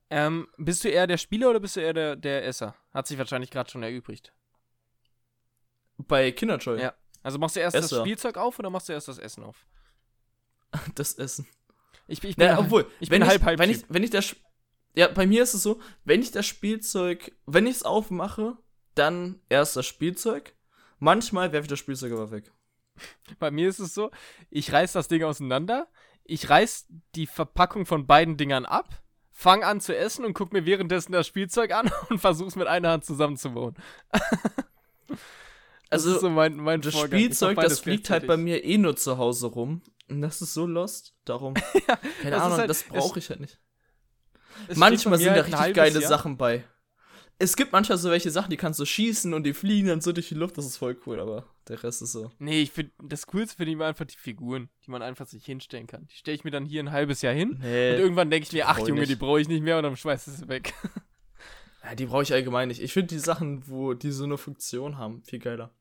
Ähm, bist du eher der Spieler oder bist du eher der, der Esser? Hat sich wahrscheinlich gerade schon erübrigt. Bei Kinderjoy? Ja. Also machst du erst Esser. das Spielzeug auf oder machst du erst das Essen auf? Das Essen. Ich, ich bin, naja, obwohl, ich bin halb, halb. Wenn ich, wenn ich das. Ja, bei mir ist es so, wenn ich das Spielzeug, wenn ich es aufmache, dann erst das Spielzeug. Manchmal werfe ich das Spielzeug aber weg. Bei mir ist es so, ich reiß das Ding auseinander, ich reiß die Verpackung von beiden Dingern ab, fang an zu essen und guck mir währenddessen das Spielzeug an und versuch's mit einer Hand zusammenzubauen. also, so mein, mein das Vorgang. Spielzeug, das fliegt halt bei mir eh nur zu Hause rum. Und das ist so lost. Darum. ja, keine das Ahnung, halt, das brauche ich halt nicht. Manchmal sind da halt richtig geile Jahr. Sachen bei es gibt manchmal so welche Sachen, die kannst du schießen und die fliegen dann so durch die Luft, das ist voll cool, aber der Rest ist so. Nee, ich finde, das Coolste finde ich einfach die Figuren, die man einfach sich hinstellen kann. Die stelle ich mir dann hier ein halbes Jahr hin nee, und irgendwann denke ich mir, ach Junge, nicht. die brauche ich nicht mehr und dann schmeiß ich sie weg. Ja, die brauche ich allgemein nicht. Ich finde die Sachen, wo die so eine Funktion haben, viel geiler.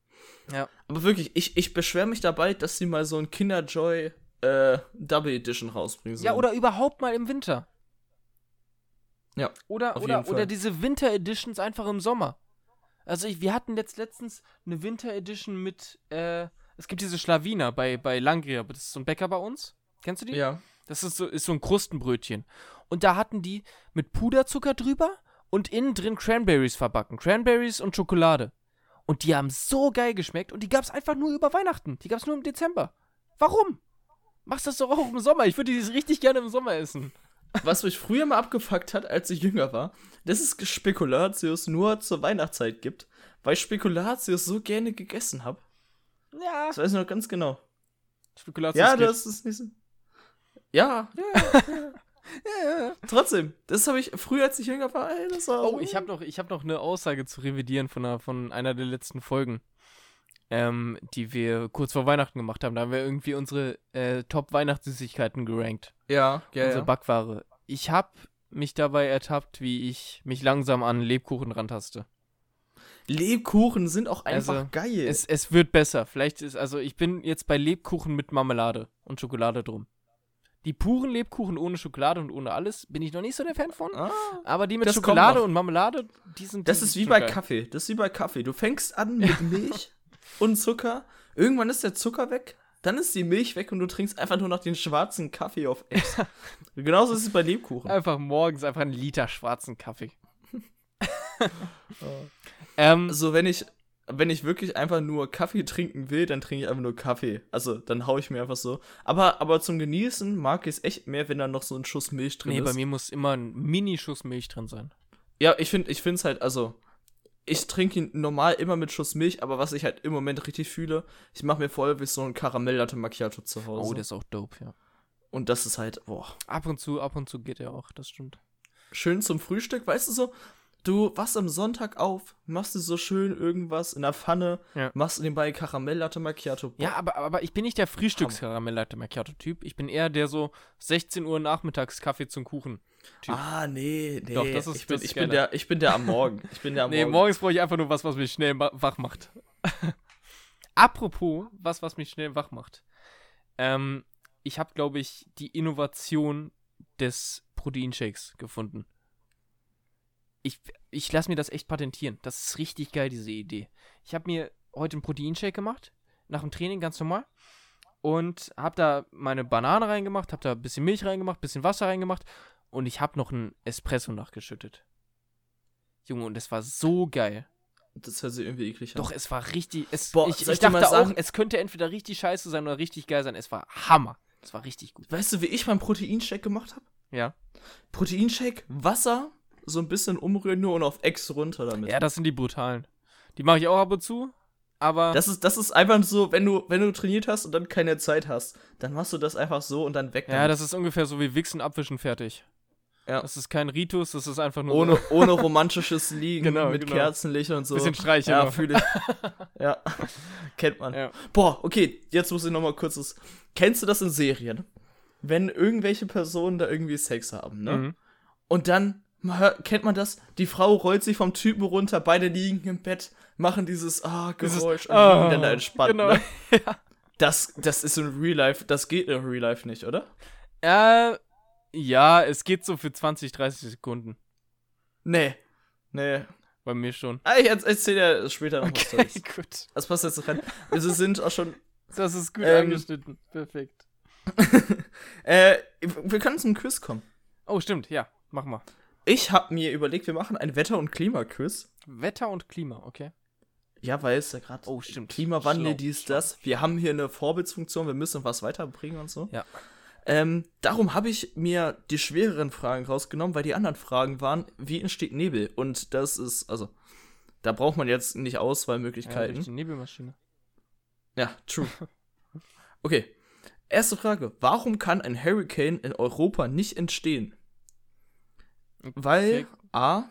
Ja. Aber wirklich, ich, ich beschwere mich dabei, dass sie mal so ein Kinderjoy äh, Double Edition rausbringen sollen. Ja, oder überhaupt mal im Winter. Ja. Oder, oder, oder diese Winter Editions einfach im Sommer. Also ich, wir hatten jetzt letztens eine Winter Edition mit, äh, es gibt diese Schlawiner bei, bei Langria, das ist so ein Bäcker bei uns. Kennst du die? Ja. Das ist so, ist so ein Krustenbrötchen. Und da hatten die mit Puderzucker drüber und innen drin Cranberries verbacken. Cranberries und Schokolade. Und die haben so geil geschmeckt und die gab es einfach nur über Weihnachten. Die gab es nur im Dezember. Warum? Machst das doch auch im Sommer. Ich würde die richtig gerne im Sommer essen was mich früher mal abgefuckt hat, als ich jünger war, dass es Spekulatius nur zur Weihnachtszeit gibt, weil ich Spekulatius so gerne gegessen habe. Ja. Das weiß ich noch ganz genau. Spekulatius. Ja, das ist nicht so. Ja, ja, ja. ja. Trotzdem, das habe ich früher, als ich jünger war, ey, das war Oh, ich habe noch, hab noch eine Aussage zu revidieren von einer, von einer der letzten Folgen ähm, die wir kurz vor Weihnachten gemacht haben. Da haben wir irgendwie unsere äh, Top-Weihnachtssüßigkeiten gerankt. Ja, ja. Unsere ja. Backware. Ich habe mich dabei ertappt, wie ich mich langsam an Lebkuchen rantaste. Lebkuchen sind auch einfach also, geil. Es, es wird besser. Vielleicht ist, also ich bin jetzt bei Lebkuchen mit Marmelade und Schokolade drum. Die puren Lebkuchen ohne Schokolade und ohne alles bin ich noch nicht so der Fan von. Ah, aber die mit Schokolade und Marmelade, die sind. Das die ist wie bei geil. Kaffee. Das ist wie bei Kaffee. Du fängst an mit Milch und Zucker. Irgendwann ist der Zucker weg, dann ist die Milch weg und du trinkst einfach nur noch den schwarzen Kaffee auf Ex. Genauso ist es bei Lebkuchen. Einfach morgens einfach einen Liter schwarzen Kaffee. ähm, so, wenn ich, wenn ich wirklich einfach nur Kaffee trinken will, dann trinke ich einfach nur Kaffee. Also, dann haue ich mir einfach so. Aber, aber zum Genießen mag ich es echt mehr, wenn da noch so ein Schuss Milch drin nee, ist. Nee, bei mir muss immer ein Mini-Schuss Milch drin sein. Ja, ich finde es halt, also, ich trinke ihn normal immer mit Schuss Milch, aber was ich halt im Moment richtig fühle, ich mache mir voll wie so ein Karamell-Latte Macchiato zu Hause. Oh, der ist auch dope, ja. Und das ist halt, boah. Ab und zu, ab und zu geht er auch, das stimmt. Schön zum Frühstück, weißt du so, du wachst am Sonntag auf, machst du so schön irgendwas in der Pfanne, ja. machst nebenbei Karamell-Latte Macchiato. Boah. Ja, aber, aber ich bin nicht der Frühstücks-Karamell-Latte Macchiato-Typ. Ich bin eher der so 16 Uhr nachmittags Kaffee zum Kuchen. Typ. Ah, nee, nee. Doch, das ist, ich, bin, ich, bin der, ich bin der am Morgen. Ich bin der am nee, Morgen. morgens brauche ich einfach nur was, was mich schnell wach macht. Apropos, was, was mich schnell wach macht. Ähm, ich habe, glaube ich, die Innovation des Proteinshakes gefunden. Ich, ich lasse mir das echt patentieren. Das ist richtig geil, diese Idee. Ich habe mir heute einen Proteinshake gemacht. Nach dem Training ganz normal. Und habe da meine Banane reingemacht, habe da ein bisschen Milch reingemacht, ein bisschen Wasser reingemacht und ich habe noch einen Espresso nachgeschüttet. Junge, und es war so geil. Das hört sich irgendwie eklig an. Doch, es war richtig. Es, Boah, ich, ich dachte auch, es könnte entweder richtig scheiße sein oder richtig geil sein. Es war Hammer. Es war richtig gut. Weißt du, wie ich meinen Proteinshake gemacht habe? Ja. Proteinshake, Wasser, so ein bisschen umrühren nur und auf Ex runter damit. Ja, das sind die brutalen. Die mache ich auch ab und zu, aber. Das ist, das ist einfach so, wenn du, wenn du trainiert hast und dann keine Zeit hast, dann machst du das einfach so und dann weg. Ja, damit. das ist ungefähr so wie Wichsen, Abwischen, fertig. Ja. Das ist kein Ritus, das ist einfach nur. Ohne, so. ohne romantisches Liegen genau, mit genau. Kerzenlicht und so. Bisschen Streichen. Ja, fühle ich. ja. Kennt man. Ja. Boah, okay, jetzt muss ich nochmal kurzes. Kennst du das in Serien? Wenn irgendwelche Personen da irgendwie Sex haben, ne? Mhm. Und dann hört, kennt man das? Die Frau rollt sich vom Typen runter, beide liegen im Bett, machen dieses ah, Geräusch dieses, und oh, dann da entspannt. Genau. Ne? Das, das ist in Real Life, das geht in Real Life nicht, oder? Äh, ja, es geht so für 20, 30 Sekunden. Nee. Nee. Bei mir schon. Ah, ich erzähl dir später noch okay, was gut. Das passt jetzt rein. Wir sind auch schon. Das ist gut ähm, angeschnitten. Perfekt. äh, wir können zum Quiz kommen. Oh, stimmt, ja. Mach mal. Ich habe mir überlegt, wir machen ein Wetter- und Klimaquiz. Wetter und Klima, okay. Ja, weil es ja gerade. Oh, stimmt. Klimawandel, schlau, dies, das. Wir haben hier eine Vorbildsfunktion, wir müssen was weiterbringen und so. Ja. Ähm, darum habe ich mir die schwereren Fragen rausgenommen, weil die anderen Fragen waren, wie entsteht Nebel? Und das ist, also, da braucht man jetzt nicht Auswahlmöglichkeiten. Ja, durch die Nebelmaschine. Ja, true. Okay. Erste Frage. Warum kann ein Hurricane in Europa nicht entstehen? Weil A.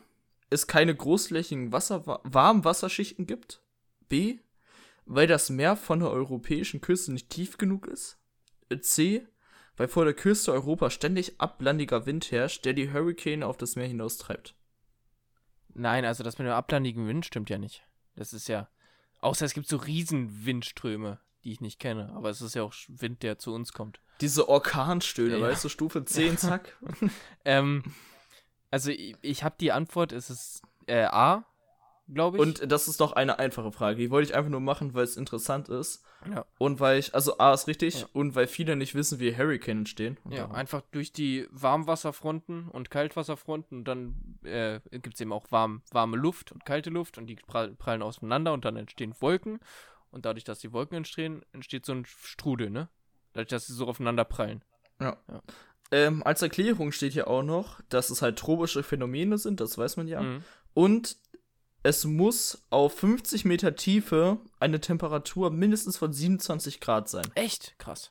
es keine großflächigen Wasser Warmwasserschichten gibt. B. Weil das Meer von der europäischen Küste nicht tief genug ist. C weil vor der Küste Europa ständig ablandiger Wind herrscht, der die Hurricane auf das Meer hinaustreibt. Nein, also das mit dem ablandigen Wind stimmt ja nicht. Das ist ja. Außer es gibt so Riesenwindströme, die ich nicht kenne. Aber es ist ja auch Wind, der zu uns kommt. Diese Orkanstöße, ja. weißt du, Stufe 10, zack. ähm, also ich, ich habe die Antwort, es ist äh, A, glaube ich. Und das ist doch eine einfache Frage. Die wollte ich einfach nur machen, weil es interessant ist. Ja. Und weil ich, also A ist richtig ja. und weil viele nicht wissen, wie Hurricane entstehen. ja, darum. einfach durch die Warmwasserfronten und Kaltwasserfronten und dann äh, gibt es eben auch warm, warme Luft und kalte Luft und die prallen aufeinander und dann entstehen Wolken. Und dadurch, dass die Wolken entstehen, entsteht so ein Strudel, ne? Dadurch, dass sie so aufeinander prallen. Ja. ja. Ähm, als Erklärung steht hier auch noch, dass es halt tropische Phänomene sind, das weiß man ja. Mhm. Und es muss auf 50 Meter Tiefe eine Temperatur mindestens von 27 Grad sein. Echt? Krass.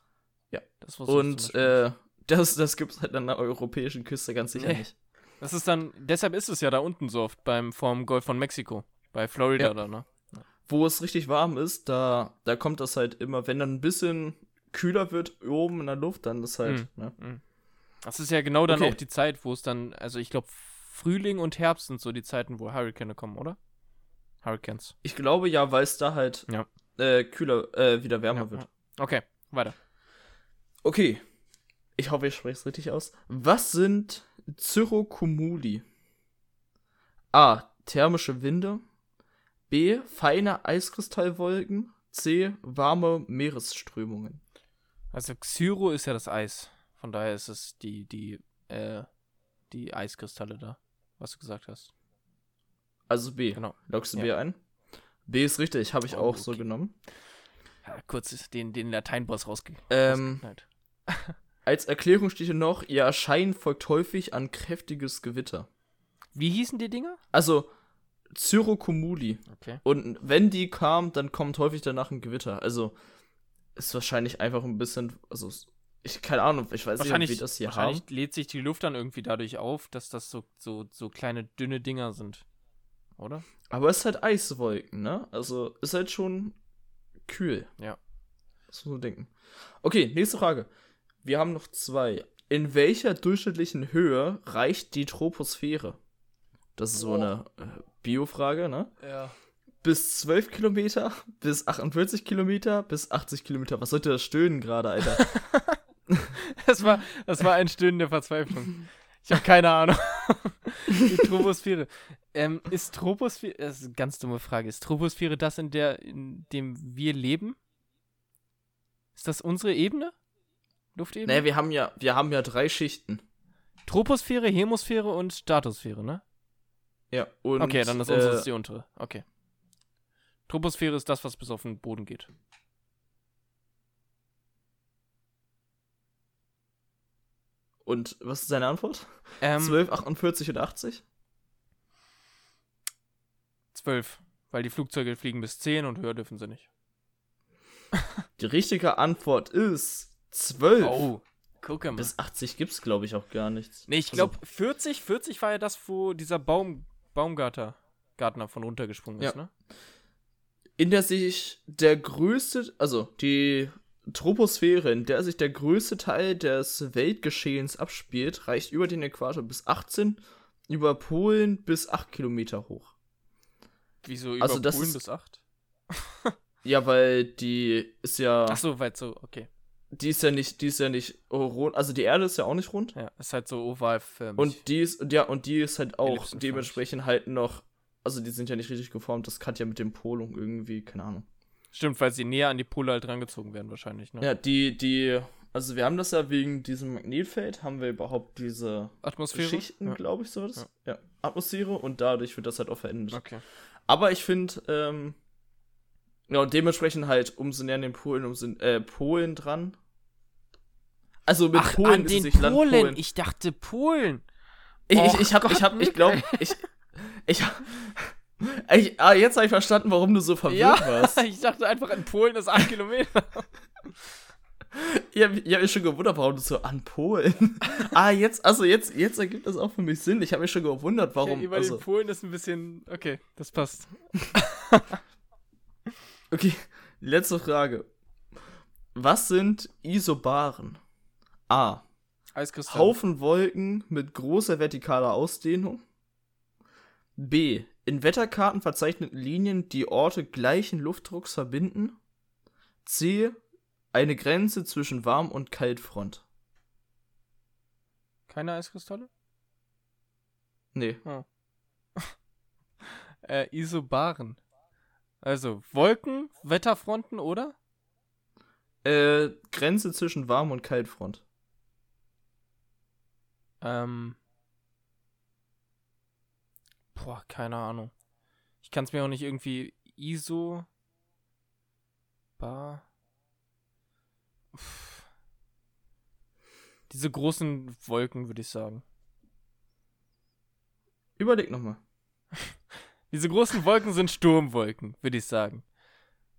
Ja. Das Und äh, das, das gibt es halt an der europäischen Küste ganz sicher nee. nicht. Das ist dann, deshalb ist es ja da unten so oft beim vorm Golf von Mexiko, bei Florida ja. da, ne? Wo es richtig warm ist, da, da kommt das halt immer, wenn dann ein bisschen kühler wird oben in der Luft, dann ist halt, mm, ne? Mm. Das ist ja genau dann okay. auch die Zeit, wo es dann, also ich glaube, Frühling und Herbst sind so die Zeiten, wo Hurricane kommen, oder? Hurricanes. Ich glaube ja, weil es da halt ja. äh, kühler, äh, wieder wärmer ja, wird. Okay, weiter. Okay. Ich hoffe, ich spreche es richtig aus. Was sind Cirrocumuli? A. Thermische Winde. B. Feine Eiskristallwolken. C. Warme Meeresströmungen. Also Xyro ist ja das Eis. Von daher ist es die, die, äh, die Eiskristalle da, was du gesagt hast. Also B. Genau. Loggst du ja. B ein? B ist richtig, habe ich oh, auch okay. so genommen. Ja, kurz den, den Lateinboss rausge ähm, Als Erklärung steht hier noch, ihr Erscheinen folgt häufig an kräftiges Gewitter. Wie hießen die Dinger? Also, Cyrocumuli. Okay. Und wenn die kam, dann kommt häufig danach ein Gewitter. Also, ist wahrscheinlich einfach ein bisschen, also, ich, keine Ahnung, ich weiß nicht, wie das hier wahrscheinlich haben. lädt sich die Luft dann irgendwie dadurch auf, dass das so, so, so kleine, dünne Dinger sind oder? Aber es ist halt Eiswolken, ne? Also ist halt schon kühl. Ja. Das muss man denken. Okay, nächste Frage. Wir haben noch zwei. In welcher durchschnittlichen Höhe reicht die Troposphäre? Das ist oh. so eine äh, Biofrage, ne? Ja. Bis 12 Kilometer, bis 48 Kilometer, bis 80 Kilometer. Was sollte das stöhnen gerade, Alter? das, war, das war ein Stöhnen der Verzweiflung. Ich habe keine Ahnung. Die Troposphäre. Ähm, ist Troposphäre, das ist eine ganz dumme Frage, ist Troposphäre das, in der, in dem wir leben? Ist das unsere Ebene? Luftebene? Nee, wir haben ja, wir haben ja drei Schichten. Troposphäre, Hemosphäre und Stratosphäre, ne? Ja, und. Okay, dann ist unsere äh, die untere. Okay. Troposphäre ist das, was bis auf den Boden geht. Und was ist seine Antwort? Ähm, 12, 48 und 80? 12, weil die Flugzeuge fliegen bis 10 und höher dürfen sie nicht. Die richtige Antwort ist 12. Oh, guck mal. Bis 80 gibt es, glaube ich, auch gar nichts. Nee, ich glaube, also, 40, 40 war ja das, wo dieser Baum, Baumgarter Gartner von runtergesprungen ist, ja. ne? In der sich der größte, also die Troposphäre, in der sich der größte Teil des Weltgeschehens abspielt, reicht über den Äquator bis 18, über Polen bis 8 Kilometer hoch. Wieso über also Polen bis 8? ja, weil die ist ja. Ach so, weit so, okay. Die ist ja nicht, die ist ja nicht rund, also die Erde ist ja auch nicht rund. Ja, ist halt so ovalförmig. Und die ist, ja, und die ist halt auch dementsprechend halt noch, also die sind ja nicht richtig geformt, das kann ja mit dem Polung irgendwie, keine Ahnung. Stimmt, weil sie näher an die Pole halt rangezogen werden wahrscheinlich, ne? Ja, die, die, also wir haben das ja wegen diesem Magnetfeld, haben wir überhaupt diese Atmosphäre? Schichten, ja. glaube ich, so das. Ja. ja. Atmosphäre und dadurch wird das halt auch verändert. Okay. Aber ich finde, ähm, ja, und dementsprechend halt umso näher an den Polen, umso, äh, Polen dran. Also mit Ach, Polen an ist den es nicht Land Polen. Polen. Ich dachte Polen. Ich, ich, ich hab, ich hab, ich glaube, ich, ich, ich, ah, jetzt habe ich verstanden, warum du so verwirrt Ja, warst. ich dachte einfach an Polen ist 8 Kilometer. Ich habe hab mich schon gewundert, warum du so an Polen. ah, jetzt, also jetzt, jetzt ergibt das auch für mich Sinn. Ich habe mich schon gewundert, warum. Okay, über also, den Polen ist ein bisschen. Okay, das passt. okay, letzte Frage. Was sind Isobaren? A. Eiskristall. Haufen Wolken mit großer vertikaler Ausdehnung. B. In Wetterkarten verzeichneten Linien, die Orte gleichen Luftdrucks verbinden. C. Eine Grenze zwischen Warm- und Kaltfront. Keine Eiskristalle? Nee. Äh, Isobaren. Also, Wolken, Wetterfronten, oder? Äh, Grenze zwischen Warm- und Kaltfront. Ähm. Boah, keine Ahnung. Ich kann es mir auch nicht irgendwie ISO. Bar. Uff. Diese großen Wolken, würde ich sagen. Überleg nochmal. Diese großen Wolken sind Sturmwolken, würde ich sagen.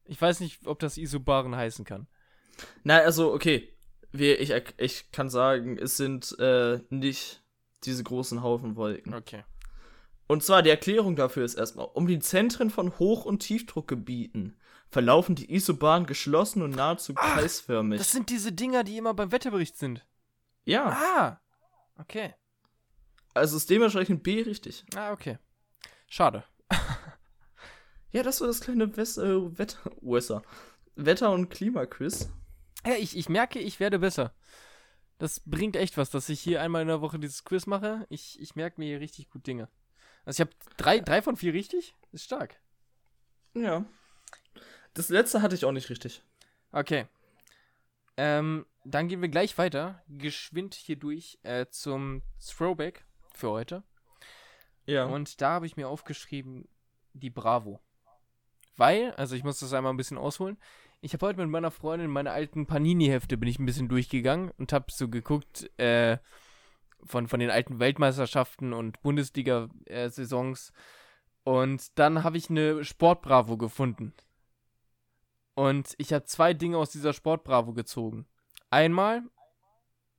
Ich weiß nicht, ob das Isobaren heißen kann. Na, also, okay. Wir, ich, ich kann sagen, es sind äh, nicht diese großen Haufen Wolken. Okay. Und zwar die Erklärung dafür ist erstmal, um die Zentren von Hoch- und Tiefdruckgebieten verlaufen die Isobahnen geschlossen und nahezu Ach, kreisförmig. Das sind diese Dinger, die immer beim Wetterbericht sind. ja, Ah! Okay. also ist dementsprechend B richtig. Ah, okay. Schade. Ja, das war das kleine Wes äh, Wetter, USA. Wetter- und Klimaquiz. Ja, ich, ich merke, ich werde besser. Das bringt echt was, dass ich hier einmal in der Woche dieses Quiz mache. Ich, ich merke mir hier richtig gut Dinge. Also ich habe drei, drei von vier richtig. Ist stark. Ja. Das letzte hatte ich auch nicht richtig. Okay. Ähm, dann gehen wir gleich weiter. Geschwind hier durch äh, zum Throwback für heute. Ja. Und da habe ich mir aufgeschrieben, die Bravo. Weil, also ich muss das einmal ein bisschen ausholen. Ich habe heute mit meiner Freundin meine alten Panini-Hefte bin ich ein bisschen durchgegangen und habe so geguckt, äh, von, von den alten Weltmeisterschaften und Bundesliga-Saisons. und dann habe ich eine Sportbravo gefunden. Und ich habe zwei Dinge aus dieser Sportbravo gezogen. Einmal,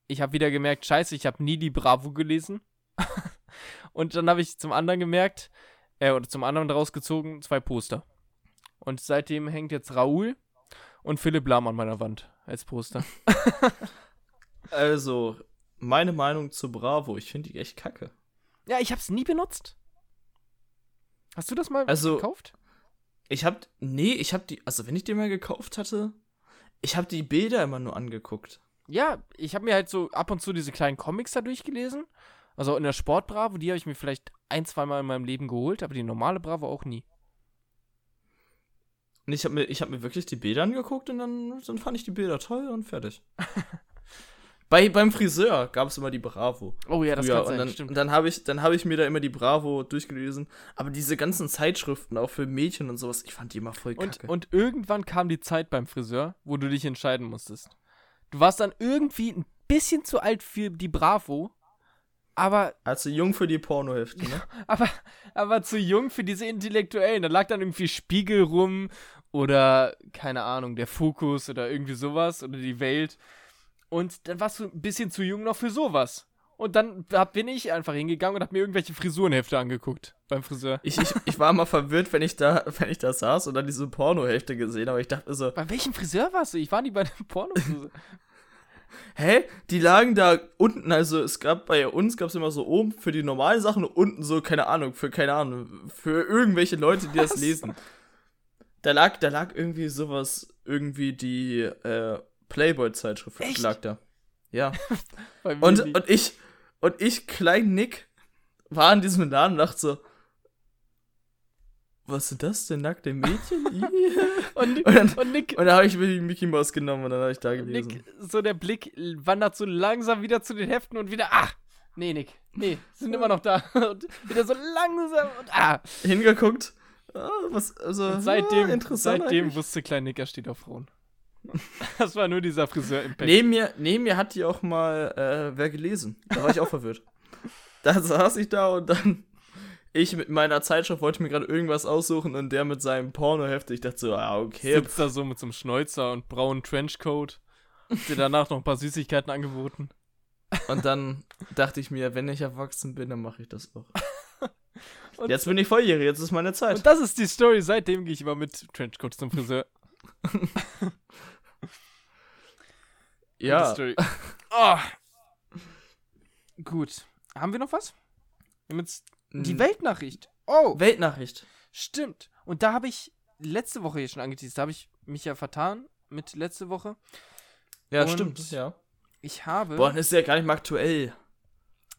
ich habe wieder gemerkt, scheiße, ich habe nie die Bravo gelesen. und dann habe ich zum anderen gemerkt, äh, oder zum anderen daraus gezogen, zwei Poster. Und seitdem hängt jetzt Raoul und Philipp Lahm an meiner Wand als Poster. Also, meine Meinung zu Bravo, ich finde die echt kacke. ja, ich habe es nie benutzt. Hast du das mal Also- gekauft? Ich hab, nee, ich hab die, also wenn ich die mal gekauft hatte, ich hab die Bilder immer nur angeguckt. Ja, ich habe mir halt so ab und zu diese kleinen Comics da durchgelesen. Also in der Sportbravo, die habe ich mir vielleicht ein, zwei Mal in meinem Leben geholt, aber die normale Bravo auch nie. Und ich hab mir, ich hab mir wirklich die Bilder angeguckt und dann, dann fand ich die Bilder toll und fertig. Bei, beim Friseur gab es immer die Bravo. Oh ja, das früher. kann und sein, dann, stimmt. Und dann habe ich, dann hab ich mir da immer die Bravo durchgelesen. Aber diese ganzen Zeitschriften, auch für Mädchen und sowas, ich fand die immer voll Und, kacke. und irgendwann kam die Zeit beim Friseur, wo du dich entscheiden musstest. Du warst dann irgendwie ein bisschen zu alt für die Bravo, aber, also jung für die Pornohefte, ne? aber, aber zu jung für diese Intellektuellen. Da lag dann irgendwie Spiegel rum oder, keine Ahnung, der Fokus oder irgendwie sowas oder die Welt. Und dann warst du ein bisschen zu jung noch für sowas. Und dann hab, bin ich einfach hingegangen und hab mir irgendwelche Frisurenhefte angeguckt beim Friseur. Ich, ich, ich war immer verwirrt, wenn ich da, wenn ich da saß und dann diese Pornohefte gesehen habe. Ich dachte so, Bei welchem Friseur warst du? Ich war nie bei einem porno hä? Die lagen da unten, also es gab bei uns gab es immer so oben für die normalen Sachen und unten so, keine Ahnung, für keine Ahnung, für irgendwelche Leute, die das Was? lesen. Da lag, da lag irgendwie sowas, irgendwie die äh, Playboy-Zeitschrift lag da. Ja. Und, und ich, und ich, klein Nick, war in diesem Laden und dachte so, was sind das denn, nackte Mädchen? Und, Und dann- und Nick, und da habe ich mir die Mickey Mouse genommen und dann habe ich da gelesen. Nick, so der Blick wandert so langsam wieder zu den Heften und wieder, ah, nee, Nick, nee, sind immer noch da. Und wieder so langsam und ah. Hingeguckt. Ah, was, also, Und seitdem, ah, interessant seitdem eigentlich. wusste Klein Nick, er steht auf Frauen. Das war nur dieser Friseur-Impact. Neben mir, neben mir hat die auch mal äh, wer gelesen. Da war ich auch verwirrt. Da saß ich da und dann ich mit meiner Zeitschrift wollte mir gerade irgendwas aussuchen und der mit seinem Pornoheft. Ich dachte so, ah, okay. Sitzt da so mit so einem Schnäuzer und braunen Trenchcoat. Dir danach noch ein paar Süßigkeiten angeboten. Und dann dachte ich mir, wenn ich erwachsen bin, dann mache ich das auch. Und jetzt bin ich volljährig, jetzt ist meine Zeit. Und das ist die Story. Seitdem gehe ich immer mit Trenchcoat zum Friseur. Ja. Oh. Gut. Haben wir noch was? Wir haben jetzt die hm. Weltnachricht. Oh. Weltnachricht. Stimmt. Und da habe ich letzte Woche hier schon angeteased. Da habe ich mich ja vertan mit letzte Woche. Ja, Und stimmt. Ja. Ich habe. Boah, das ist ja gar nicht mehr aktuell.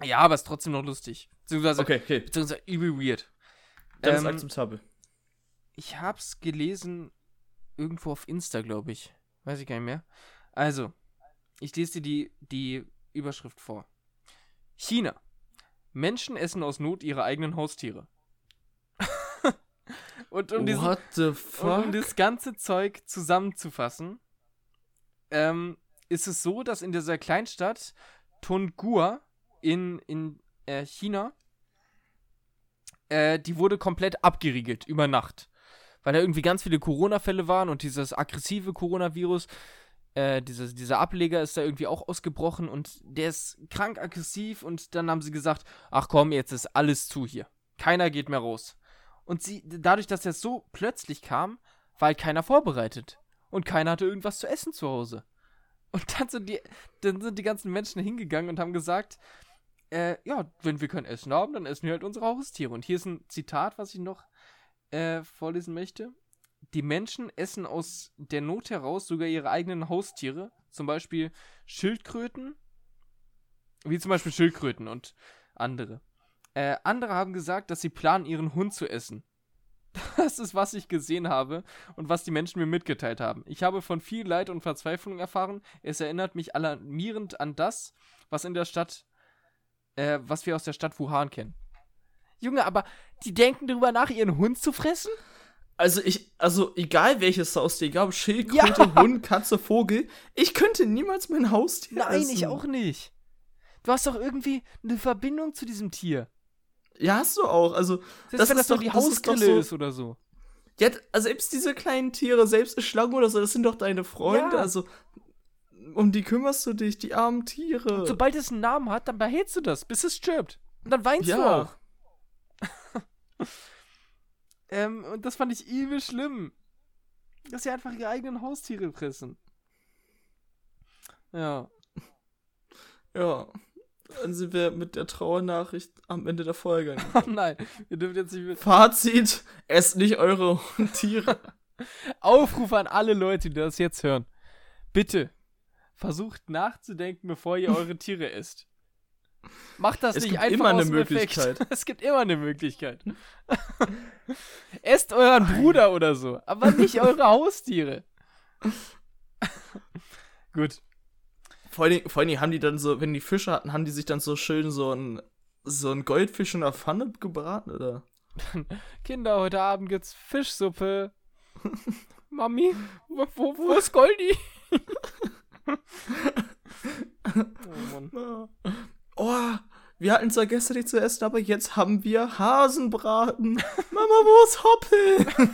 Ja, aber ist trotzdem noch lustig. Beziehungsweise, okay, okay. beziehungsweise übel weird. Dann ähm, sag zum Tabe. Ich hab's gelesen irgendwo auf Insta, glaube ich. Weiß ich gar nicht mehr. Also, ich lese dir die, die Überschrift vor. China. Menschen essen aus Not ihre eigenen Haustiere. und um, diesen, um das ganze Zeug zusammenzufassen, ähm, ist es so, dass in dieser Kleinstadt Tongua in, in äh, China, äh, die wurde komplett abgeriegelt über Nacht. Weil da irgendwie ganz viele Corona-Fälle waren und dieses aggressive Coronavirus, äh, dieser, dieser Ableger ist da irgendwie auch ausgebrochen und der ist krank aggressiv und dann haben sie gesagt, ach komm, jetzt ist alles zu hier. Keiner geht mehr raus. Und sie, dadurch, dass das so plötzlich kam, war halt keiner vorbereitet. Und keiner hatte irgendwas zu essen zu Hause. Und dann sind die, dann sind die ganzen Menschen hingegangen und haben gesagt, äh, ja, wenn wir kein Essen haben, dann essen wir halt unsere Haustiere. Und hier ist ein Zitat, was ich noch äh, vorlesen möchte. Die Menschen essen aus der Not heraus sogar ihre eigenen Haustiere, zum Beispiel Schildkröten, wie zum Beispiel Schildkröten und andere. Äh, andere haben gesagt, dass sie planen, ihren Hund zu essen. Das ist, was ich gesehen habe und was die Menschen mir mitgeteilt haben. Ich habe von viel Leid und Verzweiflung erfahren. Es erinnert mich alarmierend an das, was in der Stadt, äh, was wir aus der Stadt Wuhan kennen. Junge, aber die denken darüber nach, ihren Hund zu fressen? Also ich, also egal welches Haustier, egal ob Schildkröte, ja. Hund, Katze, Vogel, ich könnte niemals mein Haustier Nein, essen. ich auch nicht. Du hast doch irgendwie eine Verbindung zu diesem Tier. Ja, hast du auch. Also, Selbst das wenn ist das doch die Hausgrille ist, so, ist, oder so. Ja, also selbst diese kleinen Tiere, selbst Schlangen oder so, das sind doch deine Freunde. Ja. Also, um die kümmerst du dich, die armen Tiere. Und sobald es einen Namen hat, dann behältst du das, bis es stirbt. Und dann weinst ja. du auch. ähm, und das fand ich übel schlimm. Dass sie einfach ihre eigenen Haustiere fressen. Ja. Ja. Dann sind wir mit der Trauernachricht am Ende der Folge. Oh nein, ihr dürft jetzt nicht mit. Fazit: Esst nicht eure Tiere. Aufruf an alle Leute, die das jetzt hören. Bitte versucht nachzudenken, bevor ihr eure Tiere esst. Macht das es nicht gibt einfach immer eine Möglichkeit. Es gibt immer eine Möglichkeit. Esst euren Bruder oder so, aber nicht eure Haustiere. Gut. Vor allen, Dingen, vor allen Dingen haben die dann so, wenn die Fische hatten, haben die sich dann so schön so ein, so ein Goldfisch in der Pfanne gebraten, oder? Kinder, heute Abend gibt's Fischsuppe. Mami, wo, wo, wo ist Goldi? oh Mann. Oh, wir hatten zwar gestern nichts zu essen, aber jetzt haben wir Hasenbraten. Mama, wo ist Hoppel?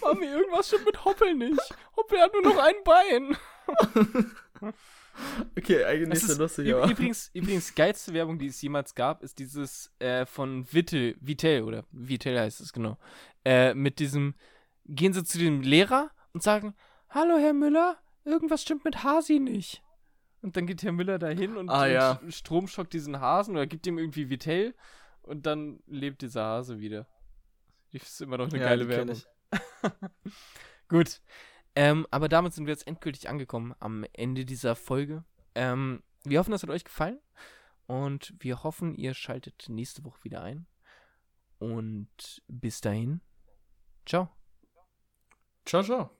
Mami, irgendwas stimmt mit Hoppel nicht. Hoppel hat nur noch ein Bein. Okay, eigentlich nicht so lustig, aber. Übrigens, übrigens, geilste Werbung, die es jemals gab, ist dieses äh, von Vittel, Vitell, oder Vitell heißt es, genau. Äh, mit diesem, gehen sie zu dem Lehrer und sagen, Hallo, Herr Müller, irgendwas stimmt mit Hasi nicht. Und dann geht Herr Müller dahin und, ah, ja. stromschockt diesen Hasen oder gibt ihm irgendwie Vitell und dann lebt dieser Hase wieder. Das ist immer noch eine ja, geile Werbung. Gut. Ähm, aber damit sind wir jetzt endgültig angekommen am Ende dieser Folge. Ähm, wir hoffen, das hat euch gefallen. Und wir hoffen, ihr schaltet nächste Woche wieder ein. Und bis dahin. Ciao. Ciao, ciao.